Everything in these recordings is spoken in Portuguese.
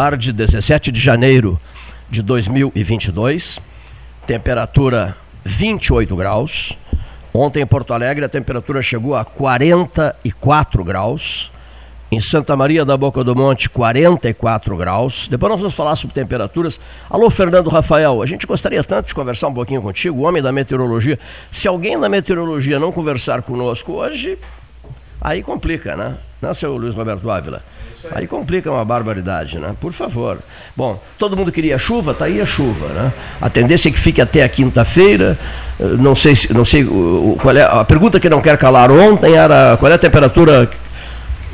Tarde, 17 de janeiro de 2022. Temperatura 28 graus. Ontem em Porto Alegre a temperatura chegou a 44 graus. Em Santa Maria da Boca do Monte, 44 graus. Depois nós vamos falar sobre temperaturas. Alô, Fernando Rafael, a gente gostaria tanto de conversar um pouquinho contigo, homem da meteorologia. Se alguém da meteorologia não conversar conosco hoje, aí complica, né? Não, seu Luiz Roberto Ávila? Aí complica uma barbaridade, né? Por favor. Bom, todo mundo queria chuva, tá aí a chuva, né? A tendência é que fique até a quinta-feira. Não sei, não sei qual é a pergunta que não quer calar ontem era qual é a temperatura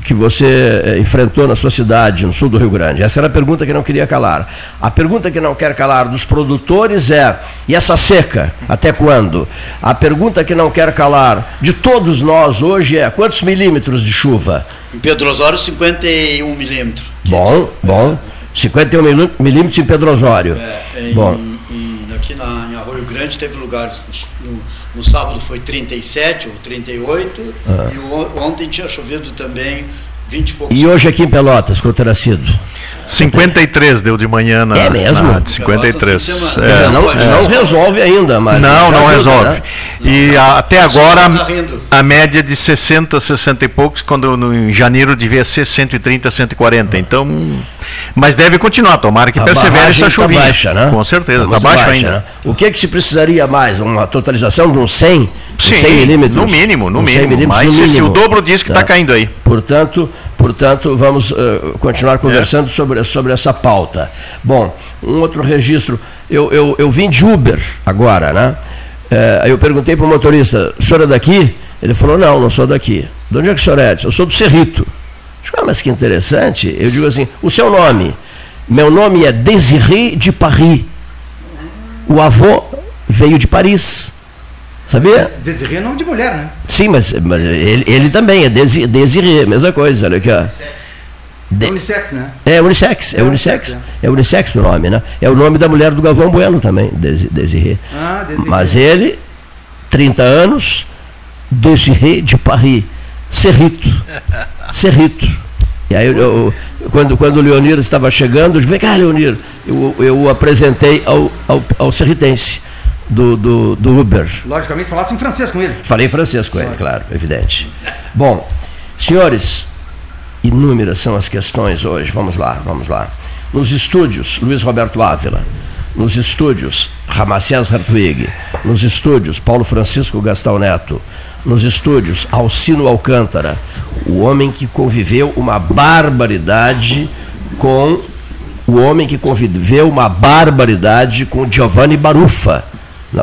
que você eh, enfrentou na sua cidade, no sul do Rio Grande? Essa era a pergunta que não queria calar. A pergunta que não quer calar dos produtores é: e essa seca, até quando? A pergunta que não quer calar de todos nós hoje é: quantos milímetros de chuva? Em Pedro Osório, 51 milímetros. Bom, bom. 51 milímetros em Pedro Osório. É, em, bom. Em, aqui na, em Arroio Grande teve lugares. No, no sábado foi 37 ou 38. Ah. E ontem tinha chovido também 20 e poucos. E hoje aqui em Pelotas, quanto terá sido? 53 deu de manhã na. É mesmo? Na 53. É, não, não resolve ainda, mas. Não, não ajuda, resolve. Né? E não, a, até agora a, a média de 60, 60 e poucos, quando no, em janeiro devia ser 130, 140. Então. Mas deve continuar, tomara que a persevere essa chuvinha. Tá baixa, né? Com certeza, está baixo baixa, ainda. Né? O que, é que se precisaria mais? Uma totalização de uns 100? Sim, 100 milímetros? No mínimo, no mínimo. Mas no mínimo. se o dobro diz que está tá caindo aí. Portanto, Portanto, vamos uh, continuar conversando é. sobre, sobre essa pauta. Bom, um outro registro. Eu, eu, eu vim de Uber agora, né? Uh, eu perguntei para o motorista, o senhor é daqui? Ele falou, não, não sou daqui. De onde é que o senhor é? Eu sou do Cerrito. Ah, mas que interessante. Eu digo assim, o seu nome? Meu nome é Desiré de Paris. O avô veio de Paris. Sabia? Desirê é nome de mulher, né? Sim, mas, mas ele, ele também é Desi, Desirê, mesma coisa, olha aqui, ó. De... Unissex, né? É unissex, é, é unissex. É. é unissex o nome, né? É o nome da mulher do Galvão Bueno também, Desirê. Ah, Desirê. Mas ele, 30 anos, Desirê de Paris, Cerrito. Cerrito. E aí, eu, eu, quando, quando o Leonir estava chegando, eu disse, vem cá, Leonir. Eu, eu o apresentei ao, ao, ao Cerritense do, do, do Uber. Logicamente, falasse em francês com ele. Falei em francês com ele, claro, evidente. Bom, senhores, inúmeras são as questões hoje. Vamos lá, vamos lá. Nos estúdios, Luiz Roberto Ávila. Nos estúdios, Ramacés Hartwig. Nos estúdios, Paulo Francisco Gastão Neto. Nos estúdios, Alcino Alcântara. O homem que conviveu uma barbaridade com o homem que conviveu uma barbaridade com Giovanni Barufa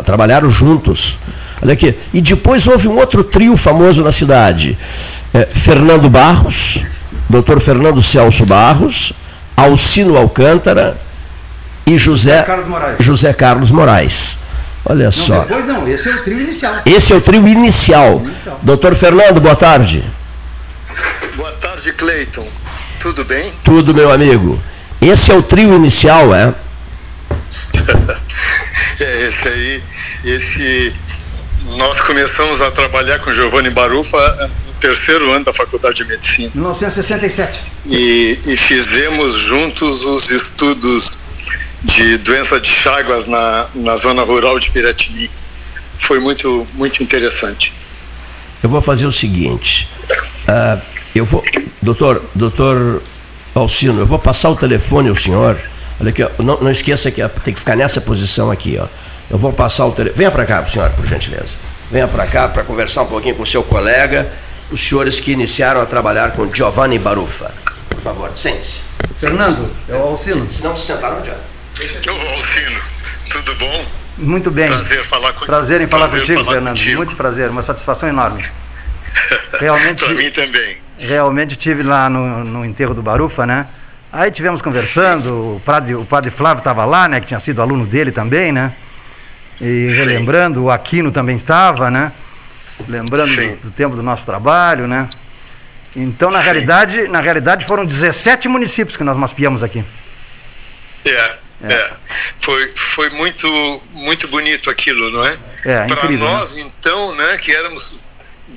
trabalharam juntos. Olha aqui. E depois houve um outro trio famoso na cidade: é, Fernando Barros, doutor Fernando Celso Barros, Alcino Alcântara e José Carlos Moraes. José Carlos Moraes. Olha não, só. Depois não, esse é o trio inicial. Esse é o trio inicial. inicial. Doutor Fernando, boa tarde. Boa tarde, Cleiton. Tudo bem? Tudo, meu amigo. Esse é o trio inicial, é? é, esse aí, esse. Nós começamos a trabalhar com Giovanni Barufa no terceiro ano da Faculdade de Medicina. 1967. E, e fizemos juntos os estudos de doença de Chagas na, na zona rural de Piratini. Foi muito, muito interessante. Eu vou fazer o seguinte. Uh, eu vou, doutor, doutor Alcino, eu vou passar o telefone ao senhor Olha aqui, ó, não, não esqueça que tem que ficar nessa posição aqui, ó. Eu vou passar o telefone. Venha para cá, senhora, por gentileza. Venha para cá para conversar um pouquinho com o seu colega, os senhores que iniciaram a trabalhar com Giovanni Barufa. Por favor, sente-se. Fernando, é o Alcino. Se não se sentar, não adianta. Ô, Alcino, tudo bom? Muito bem. Prazer falar contigo. Prazer em falar prazer contigo, falar Fernando. Contigo. Muito prazer, uma satisfação enorme. Realmente. para mim também. Realmente tive lá no, no enterro do Barufa, né? Aí tivemos conversando, o padre, o padre Flávio estava lá, né? Que tinha sido aluno dele também, né? E relembrando, o Aquino também estava, né? Lembrando do, do, tempo do nosso trabalho, né? Então, na realidade, na realidade, foram 17 municípios que nós mapeamos aqui. É, é. Foi, foi muito, muito bonito aquilo, não é? É, Para nós, né? então, né, que éramos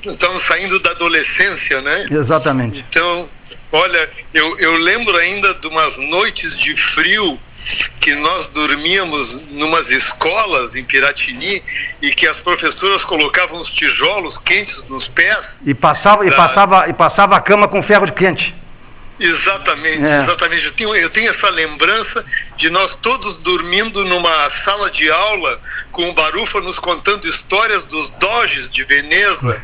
estamos saindo da adolescência, né? Exatamente. Então, Olha, eu, eu lembro ainda de umas noites de frio que nós dormíamos numas escolas em Piratini e que as professoras colocavam os tijolos quentes nos pés. E passava, da... e passava, e passava a cama com ferro de quente. Exatamente, é. exatamente. Eu tenho, eu tenho essa lembrança de nós todos dormindo numa sala de aula com o Barufa nos contando histórias dos doges de Veneza.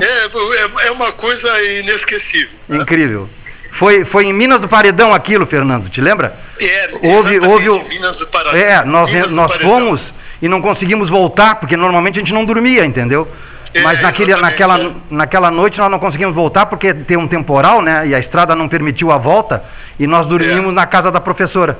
é, é, é, uma coisa inesquecível. Incrível. Foi, foi em Minas do Paredão aquilo, Fernando, te lembra? É, houve, houve o... Minas do Paredão. É, nós, nós fomos e não conseguimos voltar, porque normalmente a gente não dormia, entendeu? É, Mas naquele, naquela, é. naquela noite nós não conseguimos voltar porque tem um temporal, né? E a estrada não permitiu a volta e nós dormimos é. na casa da professora.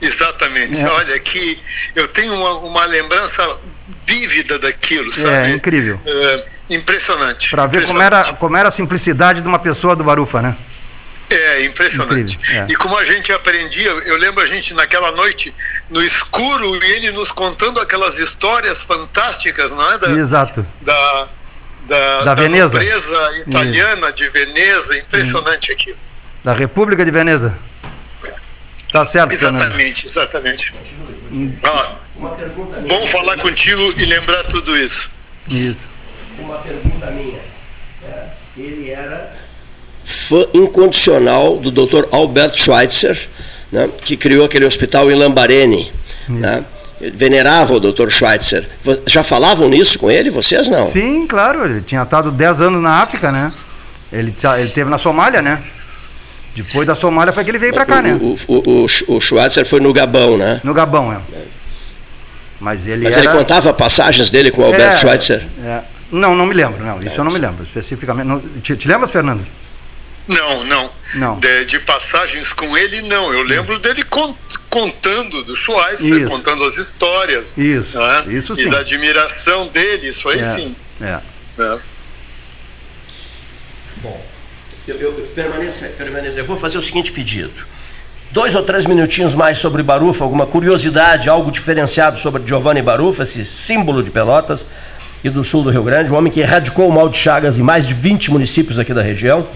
Exatamente. É. Olha, que eu tenho uma, uma, lembrança vívida daquilo, sabe? É, incrível. É, impressionante. Para ver como era, como era a simplicidade de uma pessoa do Barufa, né? É, impressionante. Incrível, é. E como a gente aprendia, eu lembro a gente naquela noite no escuro e ele nos contando aquelas histórias fantásticas, não é? Da, Exato. Da, da, da, da Veneza. italiana Isso. de Veneza, impressionante aquilo. Da República de Veneza. Tá certo, Exatamente, Fernando. exatamente. Ah, bom falar contigo e lembrar tudo isso. Isso. Uma pergunta minha. É, ele era fã incondicional do Dr. Albert Schweitzer, né, que criou aquele hospital em Lambarene. Né? Venerava o Dr. Schweitzer. Já falavam nisso com ele, vocês não? Sim, claro. Ele tinha estado 10 anos na África, né? Ele, ele teve na Somália, né? Depois da Somália foi que ele veio para cá, né? O, o, o, o, Schweitzer foi no Gabão, né? No Gabão, é. Mas ele Mas era... ele contava passagens dele com o Albert é, Schweitzer? É. Não, não me lembro, não. Isso é, eu não me lembro especificamente. Não, te, te lembras, Fernando? Não, não. não. De, de, passagens com ele, não. Eu lembro dele contando do Schweitzer, contando as histórias. Isso, né? isso sim. E da admiração dele, isso aí é, sim. É. é. Bom, eu, eu, permaneça, permaneça. Eu vou fazer o seguinte pedido. Dois ou três minutinhos mais sobre Barufa, alguma curiosidade, algo diferenciado sobre Giovanni Barufa, esse símbolo de Pelotas e do sul do Rio Grande, um homem que erradicou o mal de Chagas em mais de 20 municípios aqui da região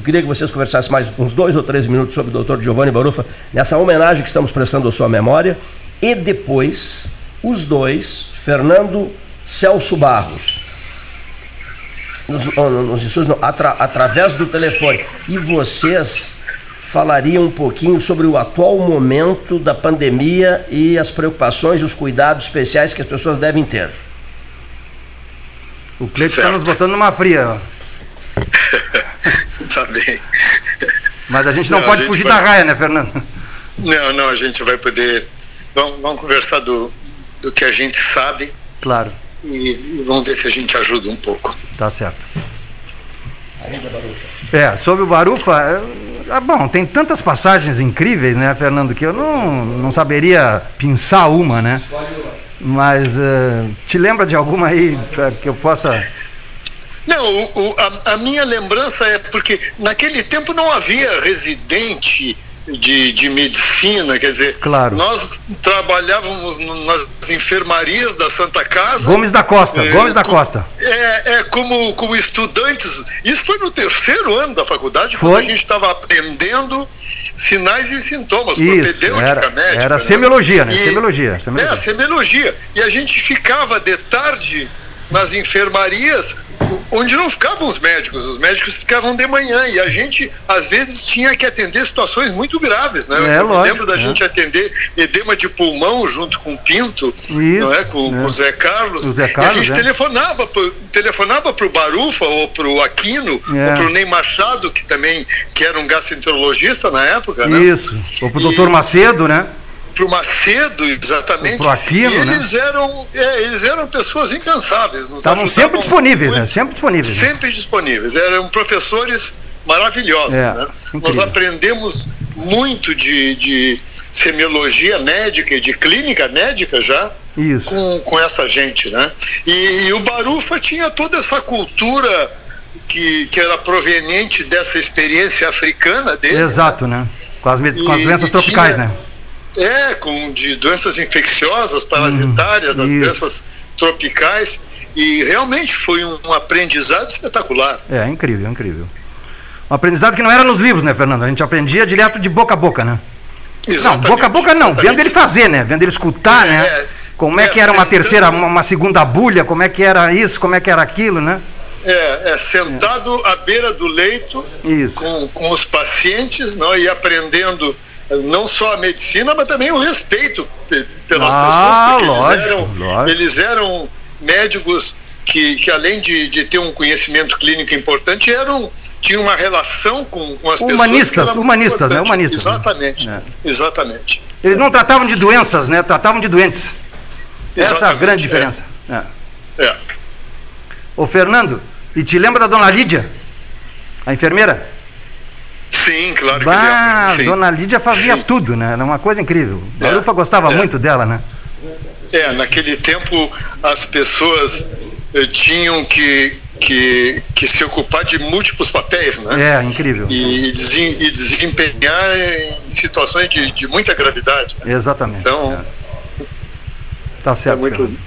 eu queria que vocês conversassem mais uns dois ou três minutos sobre o Dr. Giovanni Barufa, nessa homenagem que estamos prestando à sua memória. E depois, os dois, Fernando Celso Barros, nos, nos, nos atra, através do telefone. E vocês falariam um pouquinho sobre o atual momento da pandemia e as preocupações e os cuidados especiais que as pessoas devem ter. O Cleiton está nos botando numa fria. tá bem. Mas a gente não, não pode gente fugir vai... da raia, né, Fernando? Não, não, a gente vai poder. Vamos, vamos conversar do, do que a gente sabe. Claro. E, e vamos ver se a gente ajuda um pouco. Tá certo. Ainda Barufa. É, sobre o Barufa, ah, bom, tem tantas passagens incríveis, né, Fernando, que eu não, não saberia pensar uma, né? Mas uh, te lembra de alguma aí para que eu possa não, o, a, a, minha lembrança é porque naquele tempo não havia residente de, de medicina, quer dizer, claro. nós trabalhávamos nas enfermarias da Santa Casa. Gomes da Costa, é, Gomes da Costa. É, é como, como estudantes. Isso foi no terceiro ano da faculdade, foi? quando a gente estava aprendendo sinais e sintomas, Isso, propedêutica era, médica. Era né? semiologia, né? E, semiologia, semiologia. É, semiologia. E a gente ficava de tarde nas enfermarias onde não ficavam os médicos, os médicos ficavam de manhã e a gente às vezes tinha que atender situações muito graves, né? É, eu lógico, lembro da é. gente atender edema de pulmão junto com o Pinto, Isso, não é? Com, é. com o Zé Carlos. O Zé Carlos e a gente é. telefonava telefonava para o Barufa ou para o Aquino é. ou para o Ney Machado que também que era um gastroenterologista na época, né? Isso. Ou para o doutor Macedo, né? Para o Macedo, exatamente. Pro Aquino, e eles, né? eram, é, eles eram pessoas incansáveis. Estavam sempre disponíveis, muito, né? Sempre disponíveis. Né? Sempre né? disponíveis. Eram professores maravilhosos. É, né? Nós aprendemos muito de, de semiologia médica e de clínica médica já Com, com essa gente. Né? E, e o Barufa tinha toda essa cultura que, que era proveniente dessa experiência africana dele. Exato, né? né? Com as, com as doenças tropicais, tinha, né? É, com de doenças infecciosas, parasitárias, hum, as doenças tropicais. E realmente foi um, aprendizado espetacular. É, incrível, incrível. Um aprendizado que não era nos livros, né, Fernando? A gente aprendia direto de boca a boca, né? Exatamente, não, boca a boca não, exatamente. vendo ele fazer, né? Vendo ele escutar, é, né? É, como é, é, que era uma terceira, uma, uma, segunda bulha, como é que era isso, como é que era aquilo, né? É, é sentado à beira do leito com, com os pacientes não, e aprendendo não só a medicina, mas também o respeito pelas ah, pessoas, porque lógico, eles, eram, lógico. eles eram médicos que, que além de, de ter um conhecimento clínico importante, eram, tinham uma relação com, com as humanistas, pessoas. Humanistas, né? Humanistas. Exatamente, né? exatamente. Eles não tratavam de doenças, né? Tratavam de doentes. Exatamente, Essa é a grande diferença. É. é. é. Ô Fernando, e te lembra da dona Lídia? A enfermeira? Sim, claro bah, que lembro. Dona Lídia fazia Sim. tudo, né? Era uma coisa incrível. É. Barufa gostava é. muito dela, né? É, naquele tempo as pessoas eh, tinham que, que, que se ocupar de múltiplos papéis, né? É, incrível. E, e desempenhar em situações de, de muita gravidade. Né? Exatamente. Então. É. Tá certo. É muito...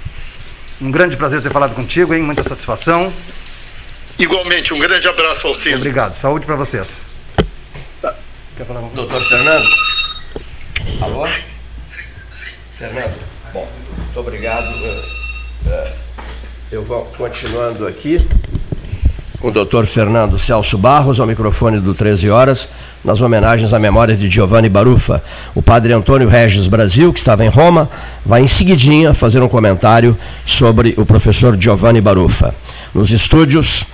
Um grande prazer ter falado contigo, hein? Muita satisfação. Igualmente, um grande abraço ao Ciro. Obrigado. Saúde para vocês. Quer falar com Doutor Fernando? Alô? Fernando? Bom, muito obrigado. Uh, uh eu vou continuando aqui com o doutor Fernando Celso Barros, ao microfone do 13 Horas, nas homenagens à memória de Giovanni Barufa. O padre Antônio Regis Brasil, que estava em Roma, vai em seguidinha fazer um comentário sobre o professor Giovanni Barufa. Nos estúdios,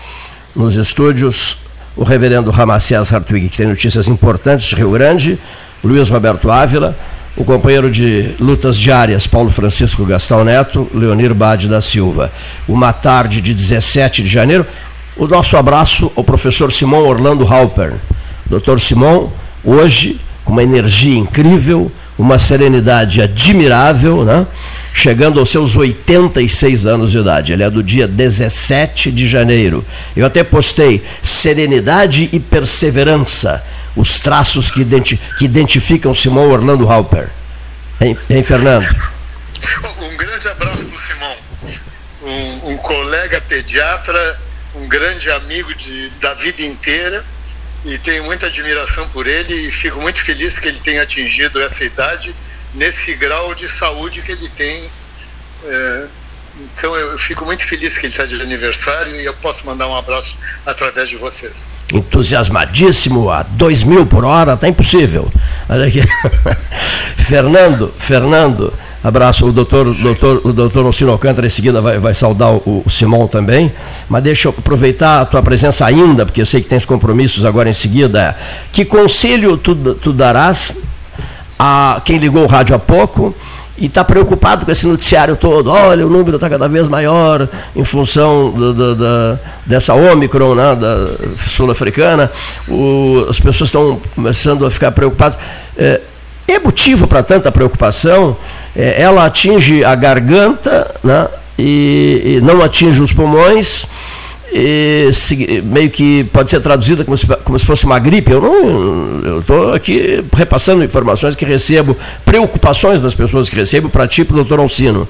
nos estúdios, o reverendo Ramacés Hartwig, que tem notícias importantes de Rio Grande, Luiz Roberto Ávila, o companheiro de lutas diárias, Paulo Francisco Gastão Neto, Leonir Bade da Silva. Uma tarde de 17 de janeiro, o nosso abraço ao professor Simão Orlando Halper. Doutor Simão, hoje, com uma energia incrível, uma serenidade admirável, né? chegando aos seus 86 anos de idade. Ele é do dia 17 de janeiro. Eu até postei serenidade e perseverança os traços que, identi que identificam Simão Orlando Halper. Hein, hein, Fernando? Um grande abraço para o Simão, um, um, colega pediatra, um grande amigo de, da vida inteira e tenho muita admiração por ele e fico muito feliz que ele tenha atingido essa idade nesse grau de saúde que ele tem. É, então eu fico muito feliz que ele está de aniversário e eu posso mandar um abraço através de vocês. Entusiasmadíssimo a 2 mil por hora, tá impossível. Olha aqui. Fernando, Fernando, abraço. O doutor, doutor, o doutor Alcino Alcântara em seguida vai, vai saudar o, o Simão também. Mas deixa eu aproveitar a tua presença ainda, porque eu sei que tens compromissos agora em seguida. Que conselho tu, tu darás a quem ligou o rádio há pouco? e está preocupado com esse noticiário todo. Olha, o número está cada vez maior em função da, dessa Omicron né, sul-africana. As pessoas estão começando a ficar preocupadas. É, é motivo para tanta preocupação? É, ela atinge a garganta né, e, e não atinge os pulmões e, meio que pode ser traduzida como se, como se fosse uma gripe. Eu não, eu estou aqui repassando informações que recebo, preocupações das pessoas que recebo para ti, para o doutor Alcino.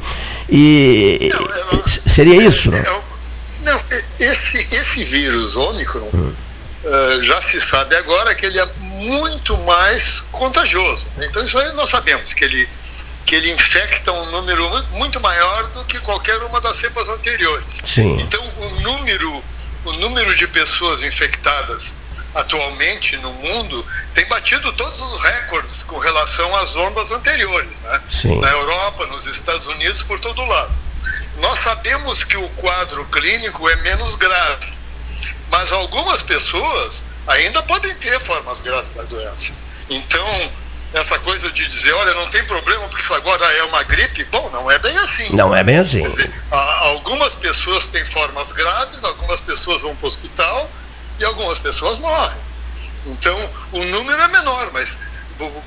E não, seria isso? Não, não esse, esse vírus Ômicron hum. Uh, já se sabe agora que ele é muito mais contagioso. Então isso aí nós sabemos que ele que ele infecta um número muito maior do que qualquer uma das cepas anteriores. Sim. Então, o número, o número de pessoas infectadas atualmente no mundo tem batido todos os recordes com relação às ondas anteriores, né? Sim. na Europa, nos Estados Unidos, por todo lado. Nós sabemos que o quadro clínico é menos grave, mas algumas pessoas ainda podem ter formas graves da doença. Então, essa coisa de dizer, olha, não tem problema porque isso agora é uma gripe, bom, não é bem assim. Não é bem assim. Dizer, algumas pessoas têm formas graves, algumas pessoas vão para o hospital e algumas pessoas morrem. Então, o número é menor, mas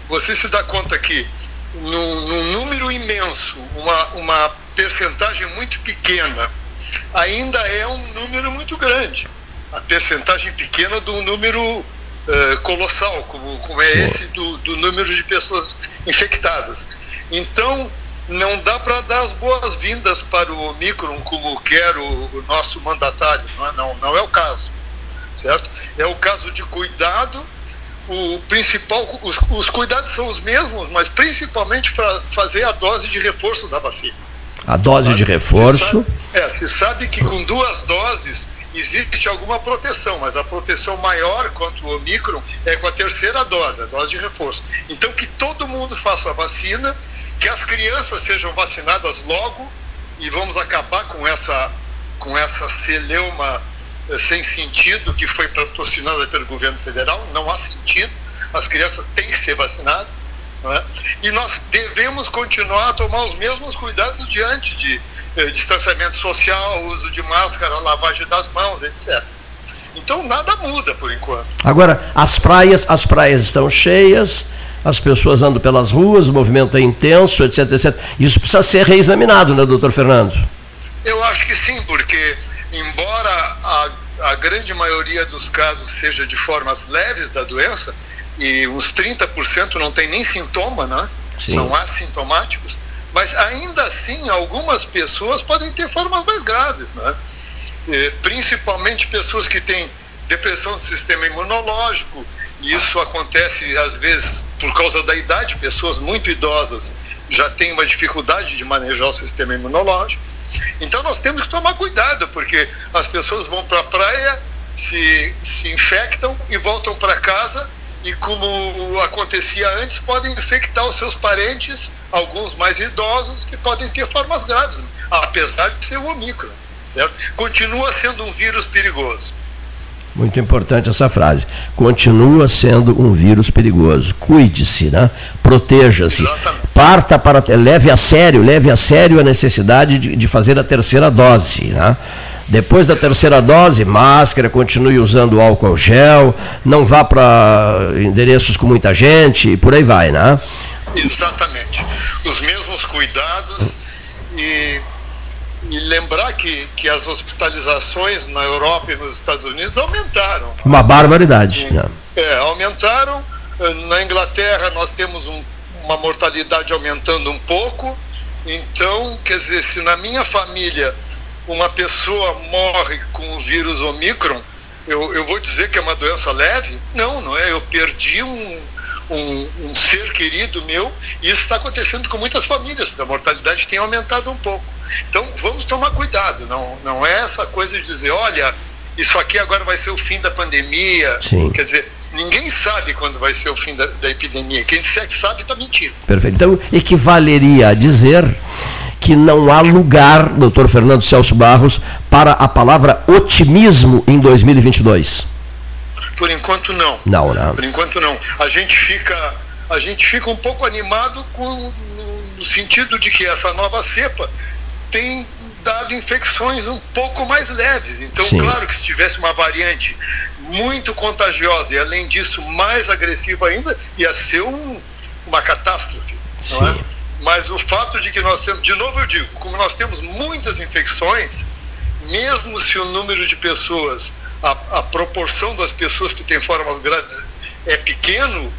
você se dá conta que num, num número imenso, uma, uma percentagem muito pequena, ainda é um número muito grande. A percentagem pequena do número uh, colossal, como, como é esse do, do número de pessoas infectadas. Então, não dá para dar as boas-vindas para o Omicron como quer o, o nosso mandatário, não é, não, não é o caso. certo? É o caso de cuidado, o principal, os, os cuidados são os mesmos, mas principalmente para fazer a dose de reforço da vacina. A dose de reforço. Se sabe, é, se sabe que com duas doses existe alguma proteção, mas a proteção maior contra o Omicron é com a terceira dose, a dose de reforço. Então que todo mundo faça a vacina, que as crianças sejam vacinadas logo e vamos acabar com essa com essa celeuma eh, sem sentido que foi patrocinada pelo governo federal, não há sentido, as crianças têm que ser vacinadas, é? e nós devemos continuar a tomar os mesmos cuidados diante de distanciamento social, uso de máscara, lavagem das mãos, etc. Então nada muda por enquanto. Agora, as praias, as praias estão cheias, as pessoas andam pelas ruas, o movimento é intenso, etc, etc. Isso precisa ser reexaminado, né, doutor Fernando? Eu acho que sim, porque embora a, a grande maioria dos casos seja de formas leves da doença, e uns 30% não tem nem sintoma, né? Sim. São assintomáticos, mas ainda assim algumas pessoas podem ter formas mais graves, né? E, principalmente pessoas que têm depressão do sistema imunológico, e isso acontece às vezes por causa da idade, pessoas muito idosas já têm uma dificuldade de manejar o sistema imunológico. Então nós temos que tomar cuidado, porque as pessoas vão para a praia, se, se infectam e voltam para casa e como acontecia antes, podem infectar os seus parentes, alguns mais idosos, que podem ter formas graves, apesar de ser o Omicron. Certo? Continua sendo um vírus perigoso. Muito importante essa frase. Continua sendo um vírus perigoso. Cuide-se, né? Proteja-se. Parta para. Leve a sério, leve a sério a necessidade de, de fazer a terceira dose. Né? Depois da terceira dose, máscara, continue usando álcool gel, não vá para endereços com muita gente e por aí vai, né? Exatamente. Os mesmos cuidados e, e lembrar que, que as hospitalizações na Europa e nos Estados Unidos aumentaram. Uma barbaridade. Né? É, aumentaram. Na Inglaterra nós temos um, uma mortalidade aumentando um pouco. Então, quer dizer, se na minha família uma pessoa morre com o vírus Omicron, eu, eu vou dizer que é uma doença leve? Não, não é. Eu perdi um, um, um ser querido meu e isso está acontecendo com muitas famílias. A mortalidade tem aumentado um pouco. Então vamos tomar cuidado. Não, não é essa coisa de dizer, olha, isso aqui agora vai ser o fim da pandemia. Sim. Quer dizer, ninguém sabe quando vai ser o fim da, da epidemia. Quem disser que sabe está mentindo. Perfeito. Então equivaleria a dizer que não há lugar, doutor Fernando Celso Barros, para a palavra otimismo em 2022? Por enquanto não. Não, não. Por enquanto não. A gente fica, a gente fica um pouco animado com, no sentido de que essa nova cepa tem dado infecções um pouco mais leves. Então, Sim. claro que se tivesse uma variante muito contagiosa e, além disso, mais agressiva ainda, ia ser um, uma catástrofe. Sim. Não é? Mas o fato de que nós temos, de novo eu digo, como nós temos muitas infecções, mesmo se o número de pessoas, a, a proporção das pessoas que têm formas graves é pequeno,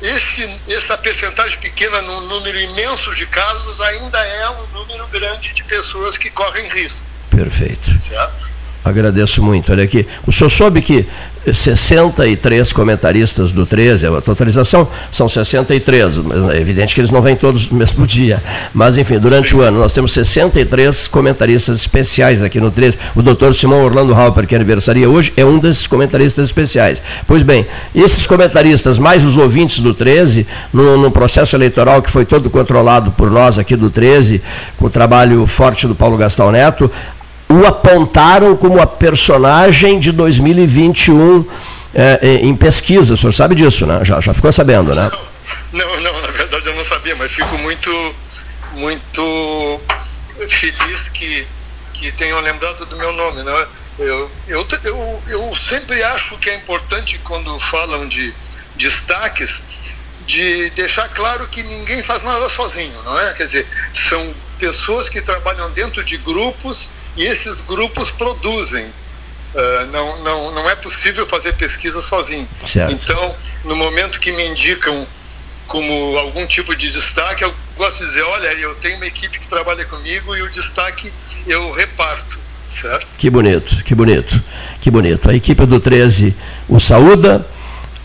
esse, essa percentagem pequena num número imenso de casos ainda é um número grande de pessoas que correm risco. Perfeito. Certo? Agradeço muito. Olha aqui. O senhor soube que 63 comentaristas do 13, a totalização são 63, mas é evidente que eles não vêm todos no mesmo dia. Mas, enfim, durante o ano nós temos 63 comentaristas especiais aqui no 13. O doutor Simão Orlando Halper, que aniversaria hoje, é um desses comentaristas especiais. Pois bem, esses comentaristas, mais os ouvintes do 13, no, no processo eleitoral que foi todo controlado por nós aqui do 13, com o trabalho forte do Paulo Gastão Neto, o apontaram como a personagem de 2021 é, é, em pesquisa. O senhor sabe disso, né? Já, já ficou sabendo, né? Não, não, na verdade eu não sabia, mas fico muito, muito feliz que, que tenham lembrado do meu nome. Né? Eu, eu, eu, eu sempre acho que é importante quando falam de destaques de deixar claro que ninguém faz nada sozinho, não é? Quer dizer, são pessoas que trabalham dentro de grupos e esses grupos produzem. Uh, não, não, não é possível fazer pesquisa sozinho. Certo. Então, no momento que me indicam como algum tipo de destaque, eu gosto de dizer, olha, eu tenho uma equipe que trabalha comigo e o destaque eu reparto, Certo. Que bonito, que bonito, que bonito. A equipe do 13 o saúda,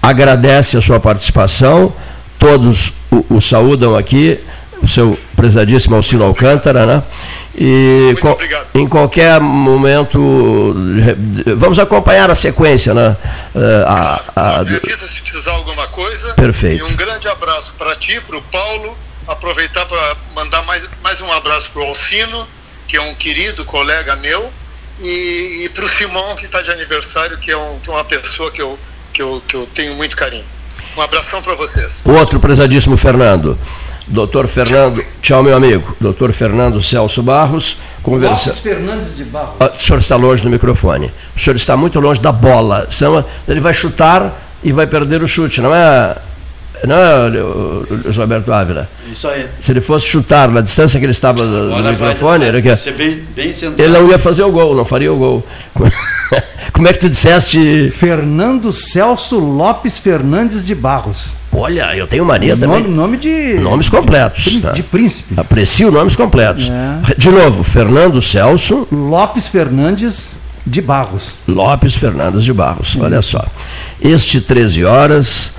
agradece a sua participação, todos o, o saúdam aqui, o seu prezadíssimo Alcino Alcântara, né? E em qualquer momento, vamos acompanhar a sequência, né? Eh, a, a, a... Avisa se precisar alguma coisa. Perfeito. E um grande abraço para ti, para o Paulo. Aproveitar para mandar mais, mais um abraço para o Alcino, que é um querido colega meu, e, e para o Simão, que está de aniversário, que é, um, que é uma pessoa que eu, que, eu, que eu tenho muito carinho. Um abração para vocês. Outro prezadíssimo Fernando. Doutor Fernando, tchau meu amigo. Doutor Fernando Celso Barros, conversa. Fernandes de Barros. Ah, o senhor está longe do microfone. O senhor está muito longe da bola. Senão ele vai chutar e vai perder o chute, não é? Não é, Luiz Roberto Ávila? Isso aí. Se ele fosse chutar na distância que ele estava do, do microfone, vai, vai, que, bem, bem ele não ia fazer o gol, não faria o gol. Como é que tu disseste? Fernando Celso Lopes Fernandes de Barros. Olha, eu tenho mania nome, também. Nome de. Nomes completos. De, tá? de príncipe. Aprecio nomes completos. É. De novo, Fernando Celso. Lopes Fernandes de Barros. Lopes Fernandes de Barros. Olha só. Este 13 horas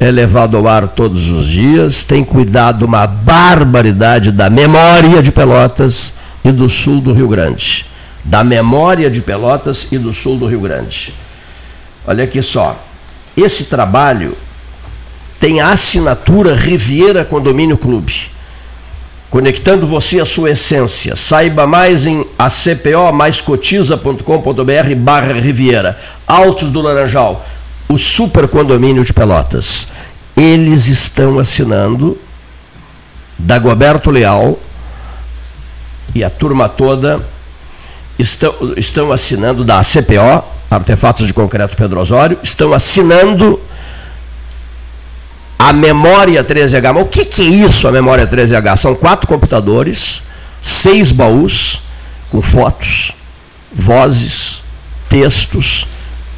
é levado ao ar todos os dias, tem cuidado uma barbaridade da memória de Pelotas e do sul do Rio Grande. Da memória de Pelotas e do sul do Rio Grande. Olha aqui só. Esse trabalho tem a assinatura Riviera Condomínio Clube. Conectando você à sua essência. Saiba mais em acpo cotiza.com.br barra Riviera. Altos do Laranjal o super condomínio de Pelotas. Eles estão assinando, Dagoberto Leal e a turma toda estão, estão assinando da CPO, Artefatos de Concreto Pedro Osório, estão assinando a memória 13H. Mas o que, que é isso, a memória 13H? São quatro computadores, seis baús com fotos, vozes, textos,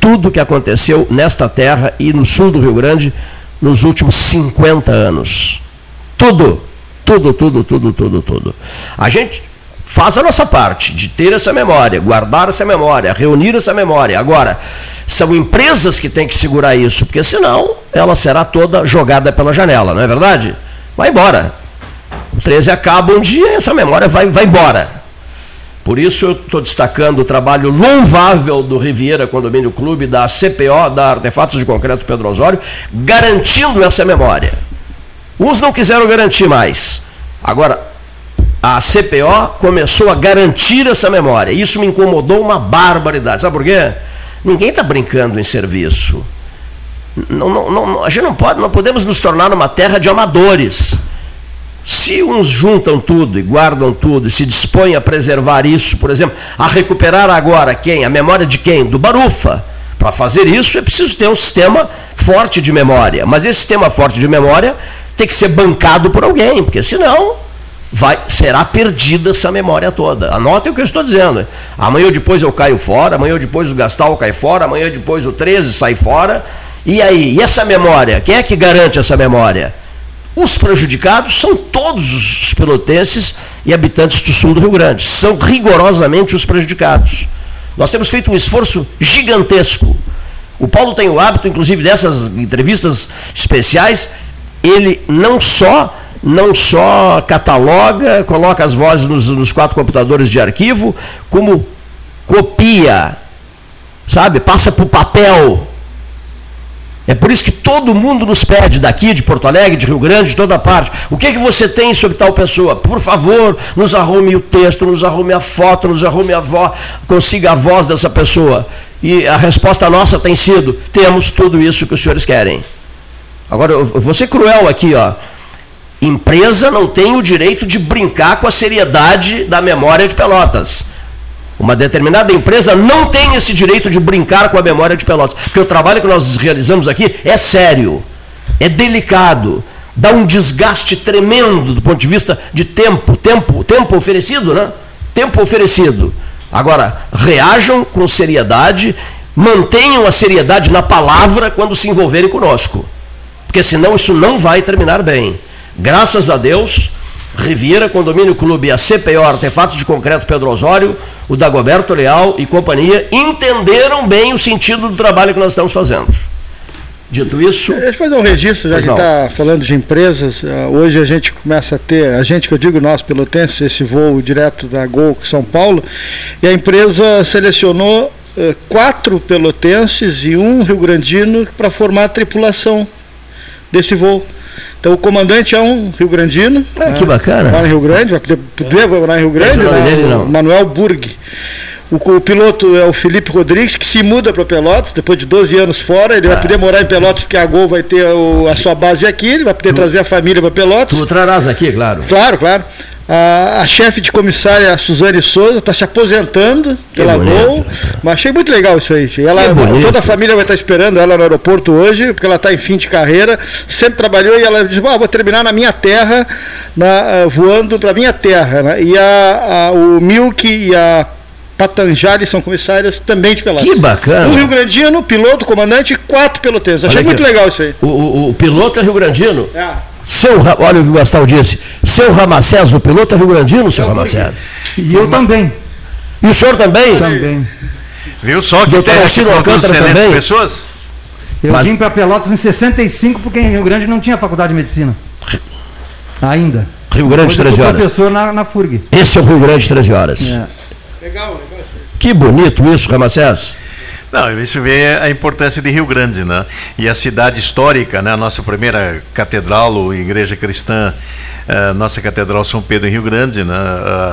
tudo o que aconteceu nesta terra e no sul do Rio Grande nos últimos 50 anos. Tudo, tudo, tudo, tudo, tudo, tudo. A gente faz a nossa parte de ter essa memória, guardar essa memória, reunir essa memória. Agora, são empresas que têm que segurar isso, porque senão ela será toda jogada pela janela, não é verdade? Vai embora. O 13 acaba um dia essa memória vai, vai embora. Por isso eu estou destacando o trabalho louvável do Riviera Condomínio Clube, da CPO, da Artefatos de Concreto Pedro Osório, garantindo essa memória. Uns não quiseram garantir mais. Agora, a CPO começou a garantir essa memória. Isso me incomodou uma barbaridade. Sabe por quê? Ninguém está brincando em serviço. Não, não, não, a gente não pode, não podemos nos tornar uma terra de amadores. Se uns juntam tudo e guardam tudo e se dispõem a preservar isso, por exemplo, a recuperar agora quem? A memória de quem? Do Barufa. Para fazer isso é preciso ter um sistema forte de memória. Mas esse sistema forte de memória tem que ser bancado por alguém, porque senão vai, será perdida essa memória toda. Anotem o que eu estou dizendo. Amanhã ou depois eu caio fora, amanhã ou depois o Gastal cai fora, amanhã ou depois o 13 sai fora. E aí? E essa memória? Quem é que garante essa memória? Os prejudicados são todos os pelotenses e habitantes do sul do Rio Grande. São rigorosamente os prejudicados. Nós temos feito um esforço gigantesco. O Paulo tem o hábito, inclusive, dessas entrevistas especiais, ele não só não só cataloga, coloca as vozes nos, nos quatro computadores de arquivo, como copia, sabe? Passa para o papel é por isso que todo mundo nos pede daqui, de Porto Alegre, de Rio Grande, de toda parte. O que, é que você tem sobre tal pessoa? Por favor, nos arrume o texto, nos arrume a foto, nos arrume a voz, consiga a voz dessa pessoa. E a resposta nossa tem sido: temos tudo isso que os senhores querem. Agora, eu vou ser cruel aqui, ó. Empresa não tem o direito de brincar com a seriedade da memória de Pelotas. Uma determinada empresa não tem esse direito de brincar com a memória de Pelotas. Porque o trabalho que nós realizamos aqui é sério, é delicado, dá um desgaste tremendo do ponto de vista de tempo, tempo, tempo oferecido, né? Tempo oferecido. Agora, reajam com seriedade, mantenham a seriedade na palavra quando se envolverem conosco. Porque senão isso não vai terminar bem. Graças a Deus, Riviera Condomínio Clube, a CPO Artefatos de Concreto Pedro Osório, o Dagoberto Leal e companhia entenderam bem o sentido do trabalho que nós estamos fazendo. Dito isso. Deixa eu fazer um registro, já que está falando de empresas. Ah, hoje a gente começa a ter, a gente que eu digo nós, pelotenses, esse voo direto da Gol São Paulo, e a empresa selecionou eh, quatro pelotenses e um rio-grandino para formar a tripulação desse voo. Então o comandante é um rio-grandino. Ah, né? que bacana. Mora em Rio Grande, vai poder morar em Rio Grande, né? dele, não. Manuel Burg. O, o, piloto é o Felipe Rodrigues, que se muda para Pelotas, depois de 12 anos fora. Ele ah. vai poder morar em Pelotas, porque a Gol vai ter o, a sua base aqui, ele vai poder tu, trazer a família para Pelotas. Tu trarás aqui, claro. Claro, claro. A, a chefe de comissária, a Suzane Souza, está se aposentando pela Gol. Mas achei muito legal isso aí. Ela, toda a família vai estar esperando ela no aeroporto hoje, porque ela está em fim de carreira. Sempre trabalhou e ela disse: ah, vou terminar na minha terra, na, voando para minha terra. Né? E a, a, o Milk e a Patanjali são comissárias também de Pelotas. Que bacana. Um Rio Grandino, piloto, comandante e quatro pelotenses. Achei muito legal isso aí. O, o, o, piloto é Rio Grandino? É. Seu, olha o que o Gastão disse. Seu Ramacés, o piloto é Rio Grandino, seu Ramacés. E eu também. E o senhor também? Também. Viu só que tem também? pessoas? Eu Mas... vim para Pelotas em 65 porque em Rio Grande não tinha faculdade de medicina. Ainda. Rio Grande, 13 horas. professor na, na FURG. Esse é o Rio Grande, 13 horas. É. Legal, legal. Que bonito isso, Ramacés. Não, isso vê a importância de Rio Grande, né? E a cidade histórica, né? A nossa primeira catedral, ou igreja cristã, a nossa catedral São Pedro em Rio Grande, né?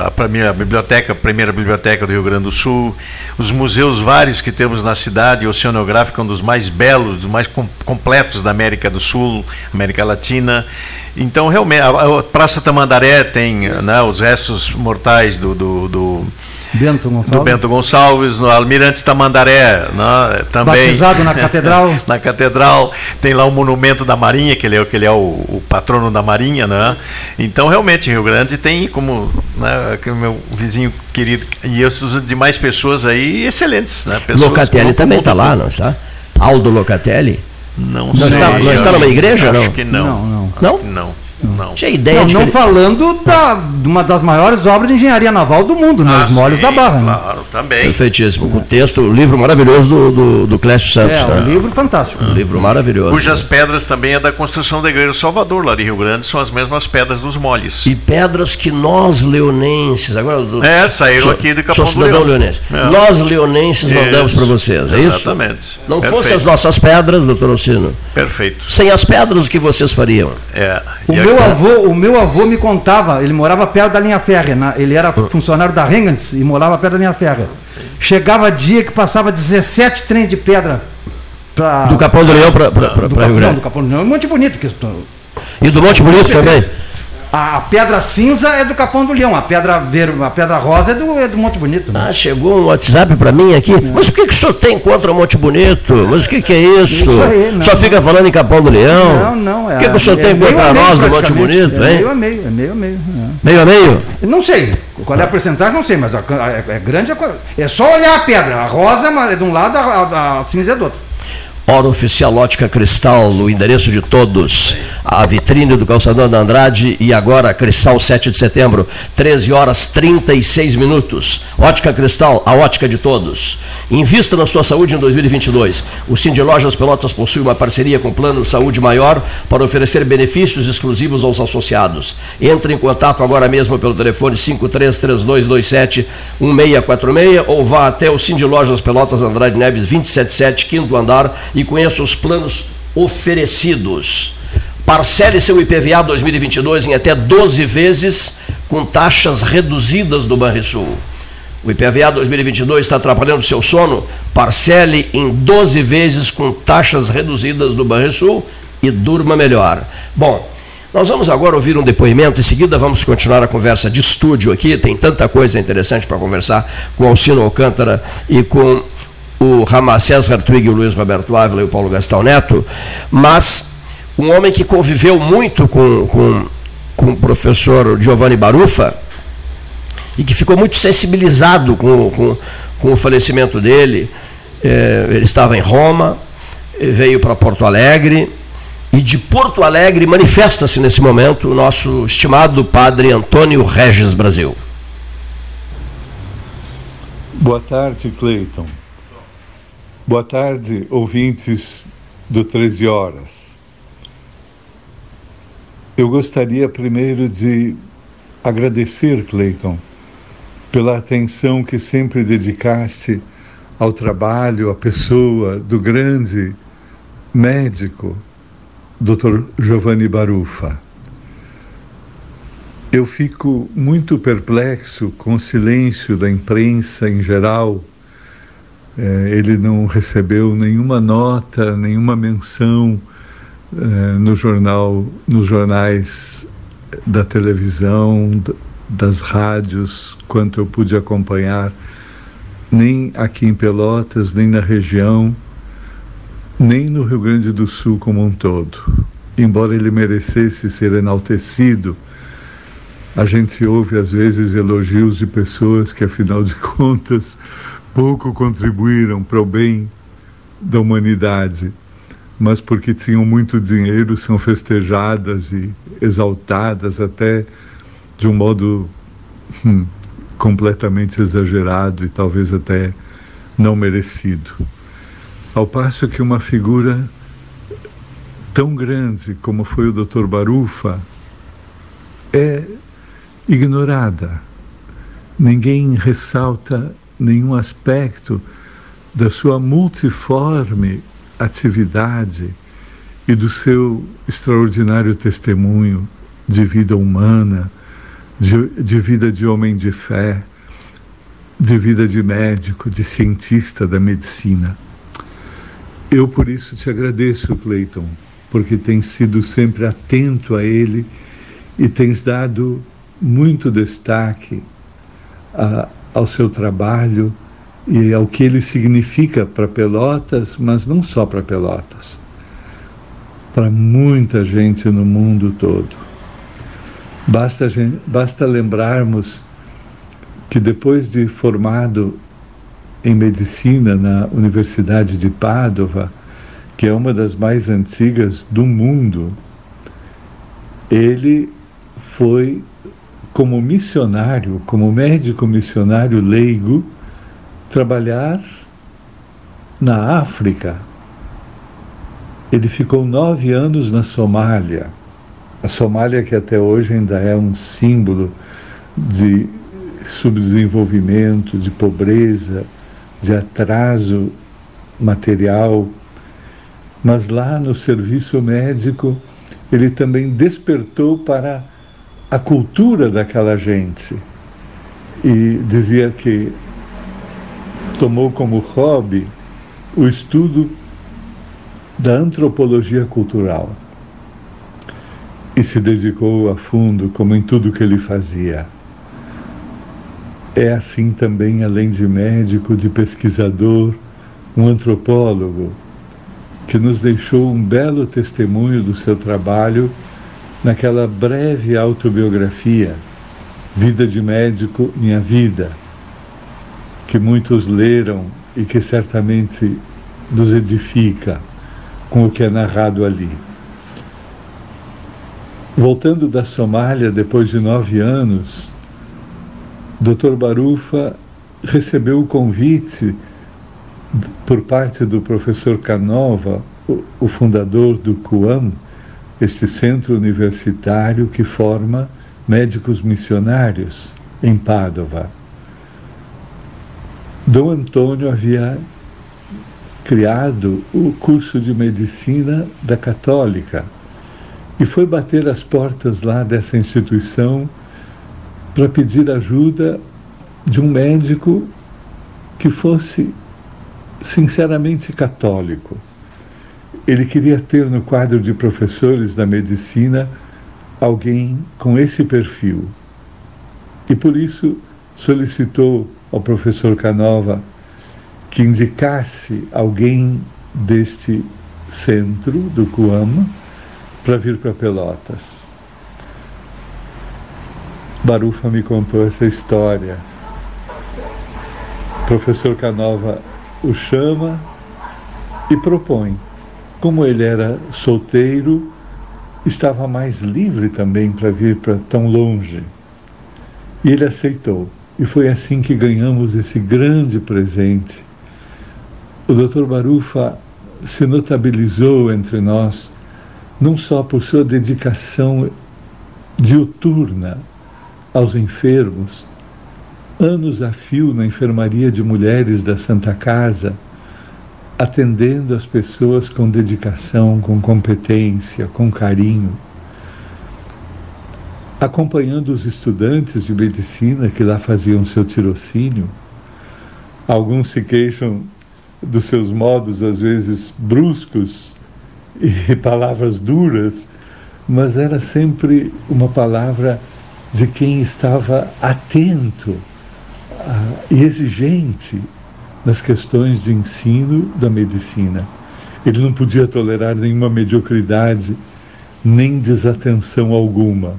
A primeira biblioteca, a primeira biblioteca do Rio Grande do Sul, os museus vários que temos na cidade, o oceanográfico é um dos mais belos, dos mais completos da América do Sul, América Latina. Então, realmente, a Praça Tamandaré tem né, os restos mortais do, do, do Bento Gonçalves. Do Bento Gonçalves, no Almirante Tamandaré, né, também. Batizado na catedral. na catedral. Tem lá o monumento da Marinha, que ele é, que ele é o, o patrono da Marinha, né? Então, realmente, Rio Grande tem como né, o meu vizinho querido e os demais pessoas aí excelentes. Né? Pessoas Locatelli também está lá, não está? Aldo Locatelli? Não, não sei. Está, não está numa igreja, acho não? Que não. Não, não. Não? não. Não. Tinha ideia não, de não ele... falando da, de uma das maiores obras de engenharia naval do mundo, né? ah, Os Molhos da Barra. Né? Claro, também. Perfeitíssimo. Com o texto, o livro maravilhoso do, do, do Clécio Santos. É, né? um livro fantástico. Um livro maravilhoso. Cujas pedras também é da construção da Igreja do Salvador, lá de Rio Grande, são as mesmas pedras dos moles. E pedras que nós, leonenses, agora. Do, é, saíram sou, aqui de Capão sou cidadão leonense. É. Nós, leonenses, mandamos para vocês, é isso? Exatamente. Não fossem as nossas pedras, doutor Alcino. Perfeito. Sem as pedras, o que vocês fariam? É. O meu avô, o meu avô me contava, ele morava perto da linha férrea, na, ele era funcionário da Rengens e morava perto da linha férrea. Chegava dia que passava 17 trens de pedra. Pra, do Capão do Leão para Rio Grande. Não, do Capão do Leão é Monte Bonito. Que, e do Monte Bonito também? A pedra cinza é do Capão do Leão, a pedra, ver, a pedra rosa é do, é do Monte Bonito. Né? Ah, chegou um WhatsApp para mim aqui. Mas o que, que o senhor tem contra o Monte Bonito? Mas o que, que é isso? isso aí, Só fica falando em Capão do Leão? Não, não. É, o que, que o senhor é, tem contra nós do Monte Bonito? É meio a meio, é meio a meio. É. Meio a meio? Não sei. Qual é a porcentagem? Não sei, mas a, é, é grande. É só olhar a pedra. A rosa é de um lado, a, a, a cinza é do outro. Hora Oficial Ótica Cristal, o endereço de todos. A vitrine do Calçadão da Andrade e agora Cristal 7 de setembro, 13 horas 36 minutos. Ótica Cristal, a ótica de todos. Invista na sua saúde em 2022. O Cindy Lojas Pelotas possui uma parceria com o Plano Saúde Maior para oferecer benefícios exclusivos aos associados. Entre em contato agora mesmo pelo telefone 533227 1646 ou vá até o Cindy Lojas Pelotas Andrade Neves 277, quinto andar e conheça os planos oferecidos. Parcele seu IPVA 2022 em até 12 vezes com taxas reduzidas do Banrisul. O IPVA 2022 está atrapalhando seu sono? Parcele em 12 vezes com taxas reduzidas do Banrisul e durma melhor. Bom, nós vamos agora ouvir um depoimento, em seguida vamos continuar a conversa de estúdio aqui, tem tanta coisa interessante para conversar com Alcino Alcântara e com o Ramacés Hartwig, o Luiz Roberto Ávila e o Paulo Gastão Neto, mas um homem que conviveu muito com, com, com o professor Giovanni Barufa e que ficou muito sensibilizado com, com, com o falecimento dele. É, ele estava em Roma, veio para Porto Alegre E de Porto Alegre manifesta-se nesse momento o nosso estimado padre Antônio Regis Brasil. Boa tarde, Cleiton. Boa tarde, ouvintes do 13 Horas. Eu gostaria primeiro de agradecer, Cleiton, pela atenção que sempre dedicaste ao trabalho, à pessoa do grande médico Dr. Giovanni Barufa. Eu fico muito perplexo com o silêncio da imprensa em geral. É, ele não recebeu nenhuma nota, nenhuma menção é, no jornal, nos jornais da televisão, das rádios, quanto eu pude acompanhar, nem aqui em Pelotas, nem na região nem no Rio Grande do Sul como um todo. Embora ele merecesse ser enaltecido, a gente ouve às vezes elogios de pessoas que, afinal de contas, pouco contribuíram para o bem da humanidade, mas porque tinham muito dinheiro são festejadas e exaltadas até de um modo hum, completamente exagerado e talvez até não merecido. Ao passo que uma figura tão grande como foi o Dr. Barufa é ignorada. Ninguém ressalta nenhum aspecto da sua multiforme atividade e do seu extraordinário testemunho de vida humana, de, de vida de homem de fé, de vida de médico, de cientista da medicina. Eu por isso te agradeço, Cleiton, porque tens sido sempre atento a ele e tens dado muito destaque a, ao seu trabalho e ao que ele significa para Pelotas, mas não só para Pelotas, para muita gente no mundo todo. Basta, basta lembrarmos que depois de formado em medicina na Universidade de Padova, que é uma das mais antigas do mundo, ele foi como missionário, como médico missionário leigo, trabalhar na África. Ele ficou nove anos na Somália. A Somália, que até hoje ainda é um símbolo de subdesenvolvimento, de pobreza, de atraso material, mas lá no serviço médico ele também despertou para a cultura daquela gente e dizia que tomou como hobby o estudo da antropologia cultural e se dedicou a fundo, como em tudo que ele fazia. É assim também, além de médico, de pesquisador, um antropólogo, que nos deixou um belo testemunho do seu trabalho naquela breve autobiografia, Vida de Médico, Minha Vida, que muitos leram e que certamente nos edifica com o que é narrado ali. Voltando da Somália, depois de nove anos, Dr. Barufa recebeu o convite por parte do professor Canova, o fundador do CUAM, este centro universitário que forma médicos missionários em Pádua. Dom Antônio havia criado o curso de medicina da Católica e foi bater as portas lá dessa instituição para pedir ajuda de um médico que fosse sinceramente católico. Ele queria ter no quadro de professores da medicina alguém com esse perfil. E por isso solicitou ao professor Canova que indicasse alguém deste centro do Cuama para vir para Pelotas. Barufa me contou essa história. O professor Canova o chama e propõe como ele era solteiro, estava mais livre também para vir para tão longe. E ele aceitou. E foi assim que ganhamos esse grande presente. O Dr. Barufa se notabilizou entre nós, não só por sua dedicação diuturna aos enfermos, anos a fio na enfermaria de mulheres da Santa Casa, atendendo as pessoas com dedicação, com competência, com carinho, acompanhando os estudantes de medicina que lá faziam seu tirocínio. Alguns se queixam dos seus modos, às vezes bruscos e palavras duras, mas era sempre uma palavra de quem estava atento e exigente nas questões de ensino da medicina. Ele não podia tolerar nenhuma mediocridade, nem desatenção alguma.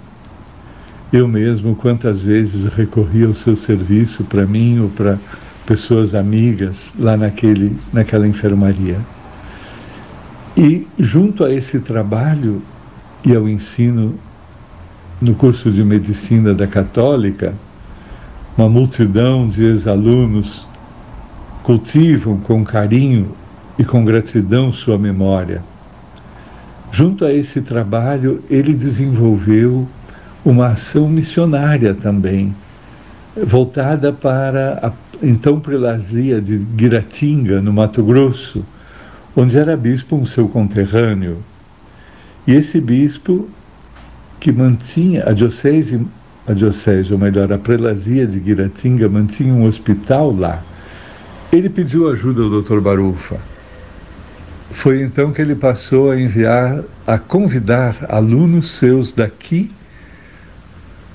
Eu mesmo, quantas vezes recorri ao seu serviço para mim ou para pessoas amigas lá naquele, naquela enfermaria. E junto a esse trabalho e ao ensino no curso de medicina da Católica, uma multidão de ex-alunos cultivam com carinho e com gratidão sua memória. Junto a esse trabalho, ele desenvolveu uma ação missionária também, voltada para a então prelazia de Guiratinga, no Mato Grosso, onde era bispo um seu conterrâneo. E esse bispo que mantinha a diocese, a diocese, ou melhor, a prelazia de Guiratinga mantinha um hospital lá. Ele pediu ajuda ao Dr. Barufa. Foi então que ele passou a enviar, a convidar alunos seus daqui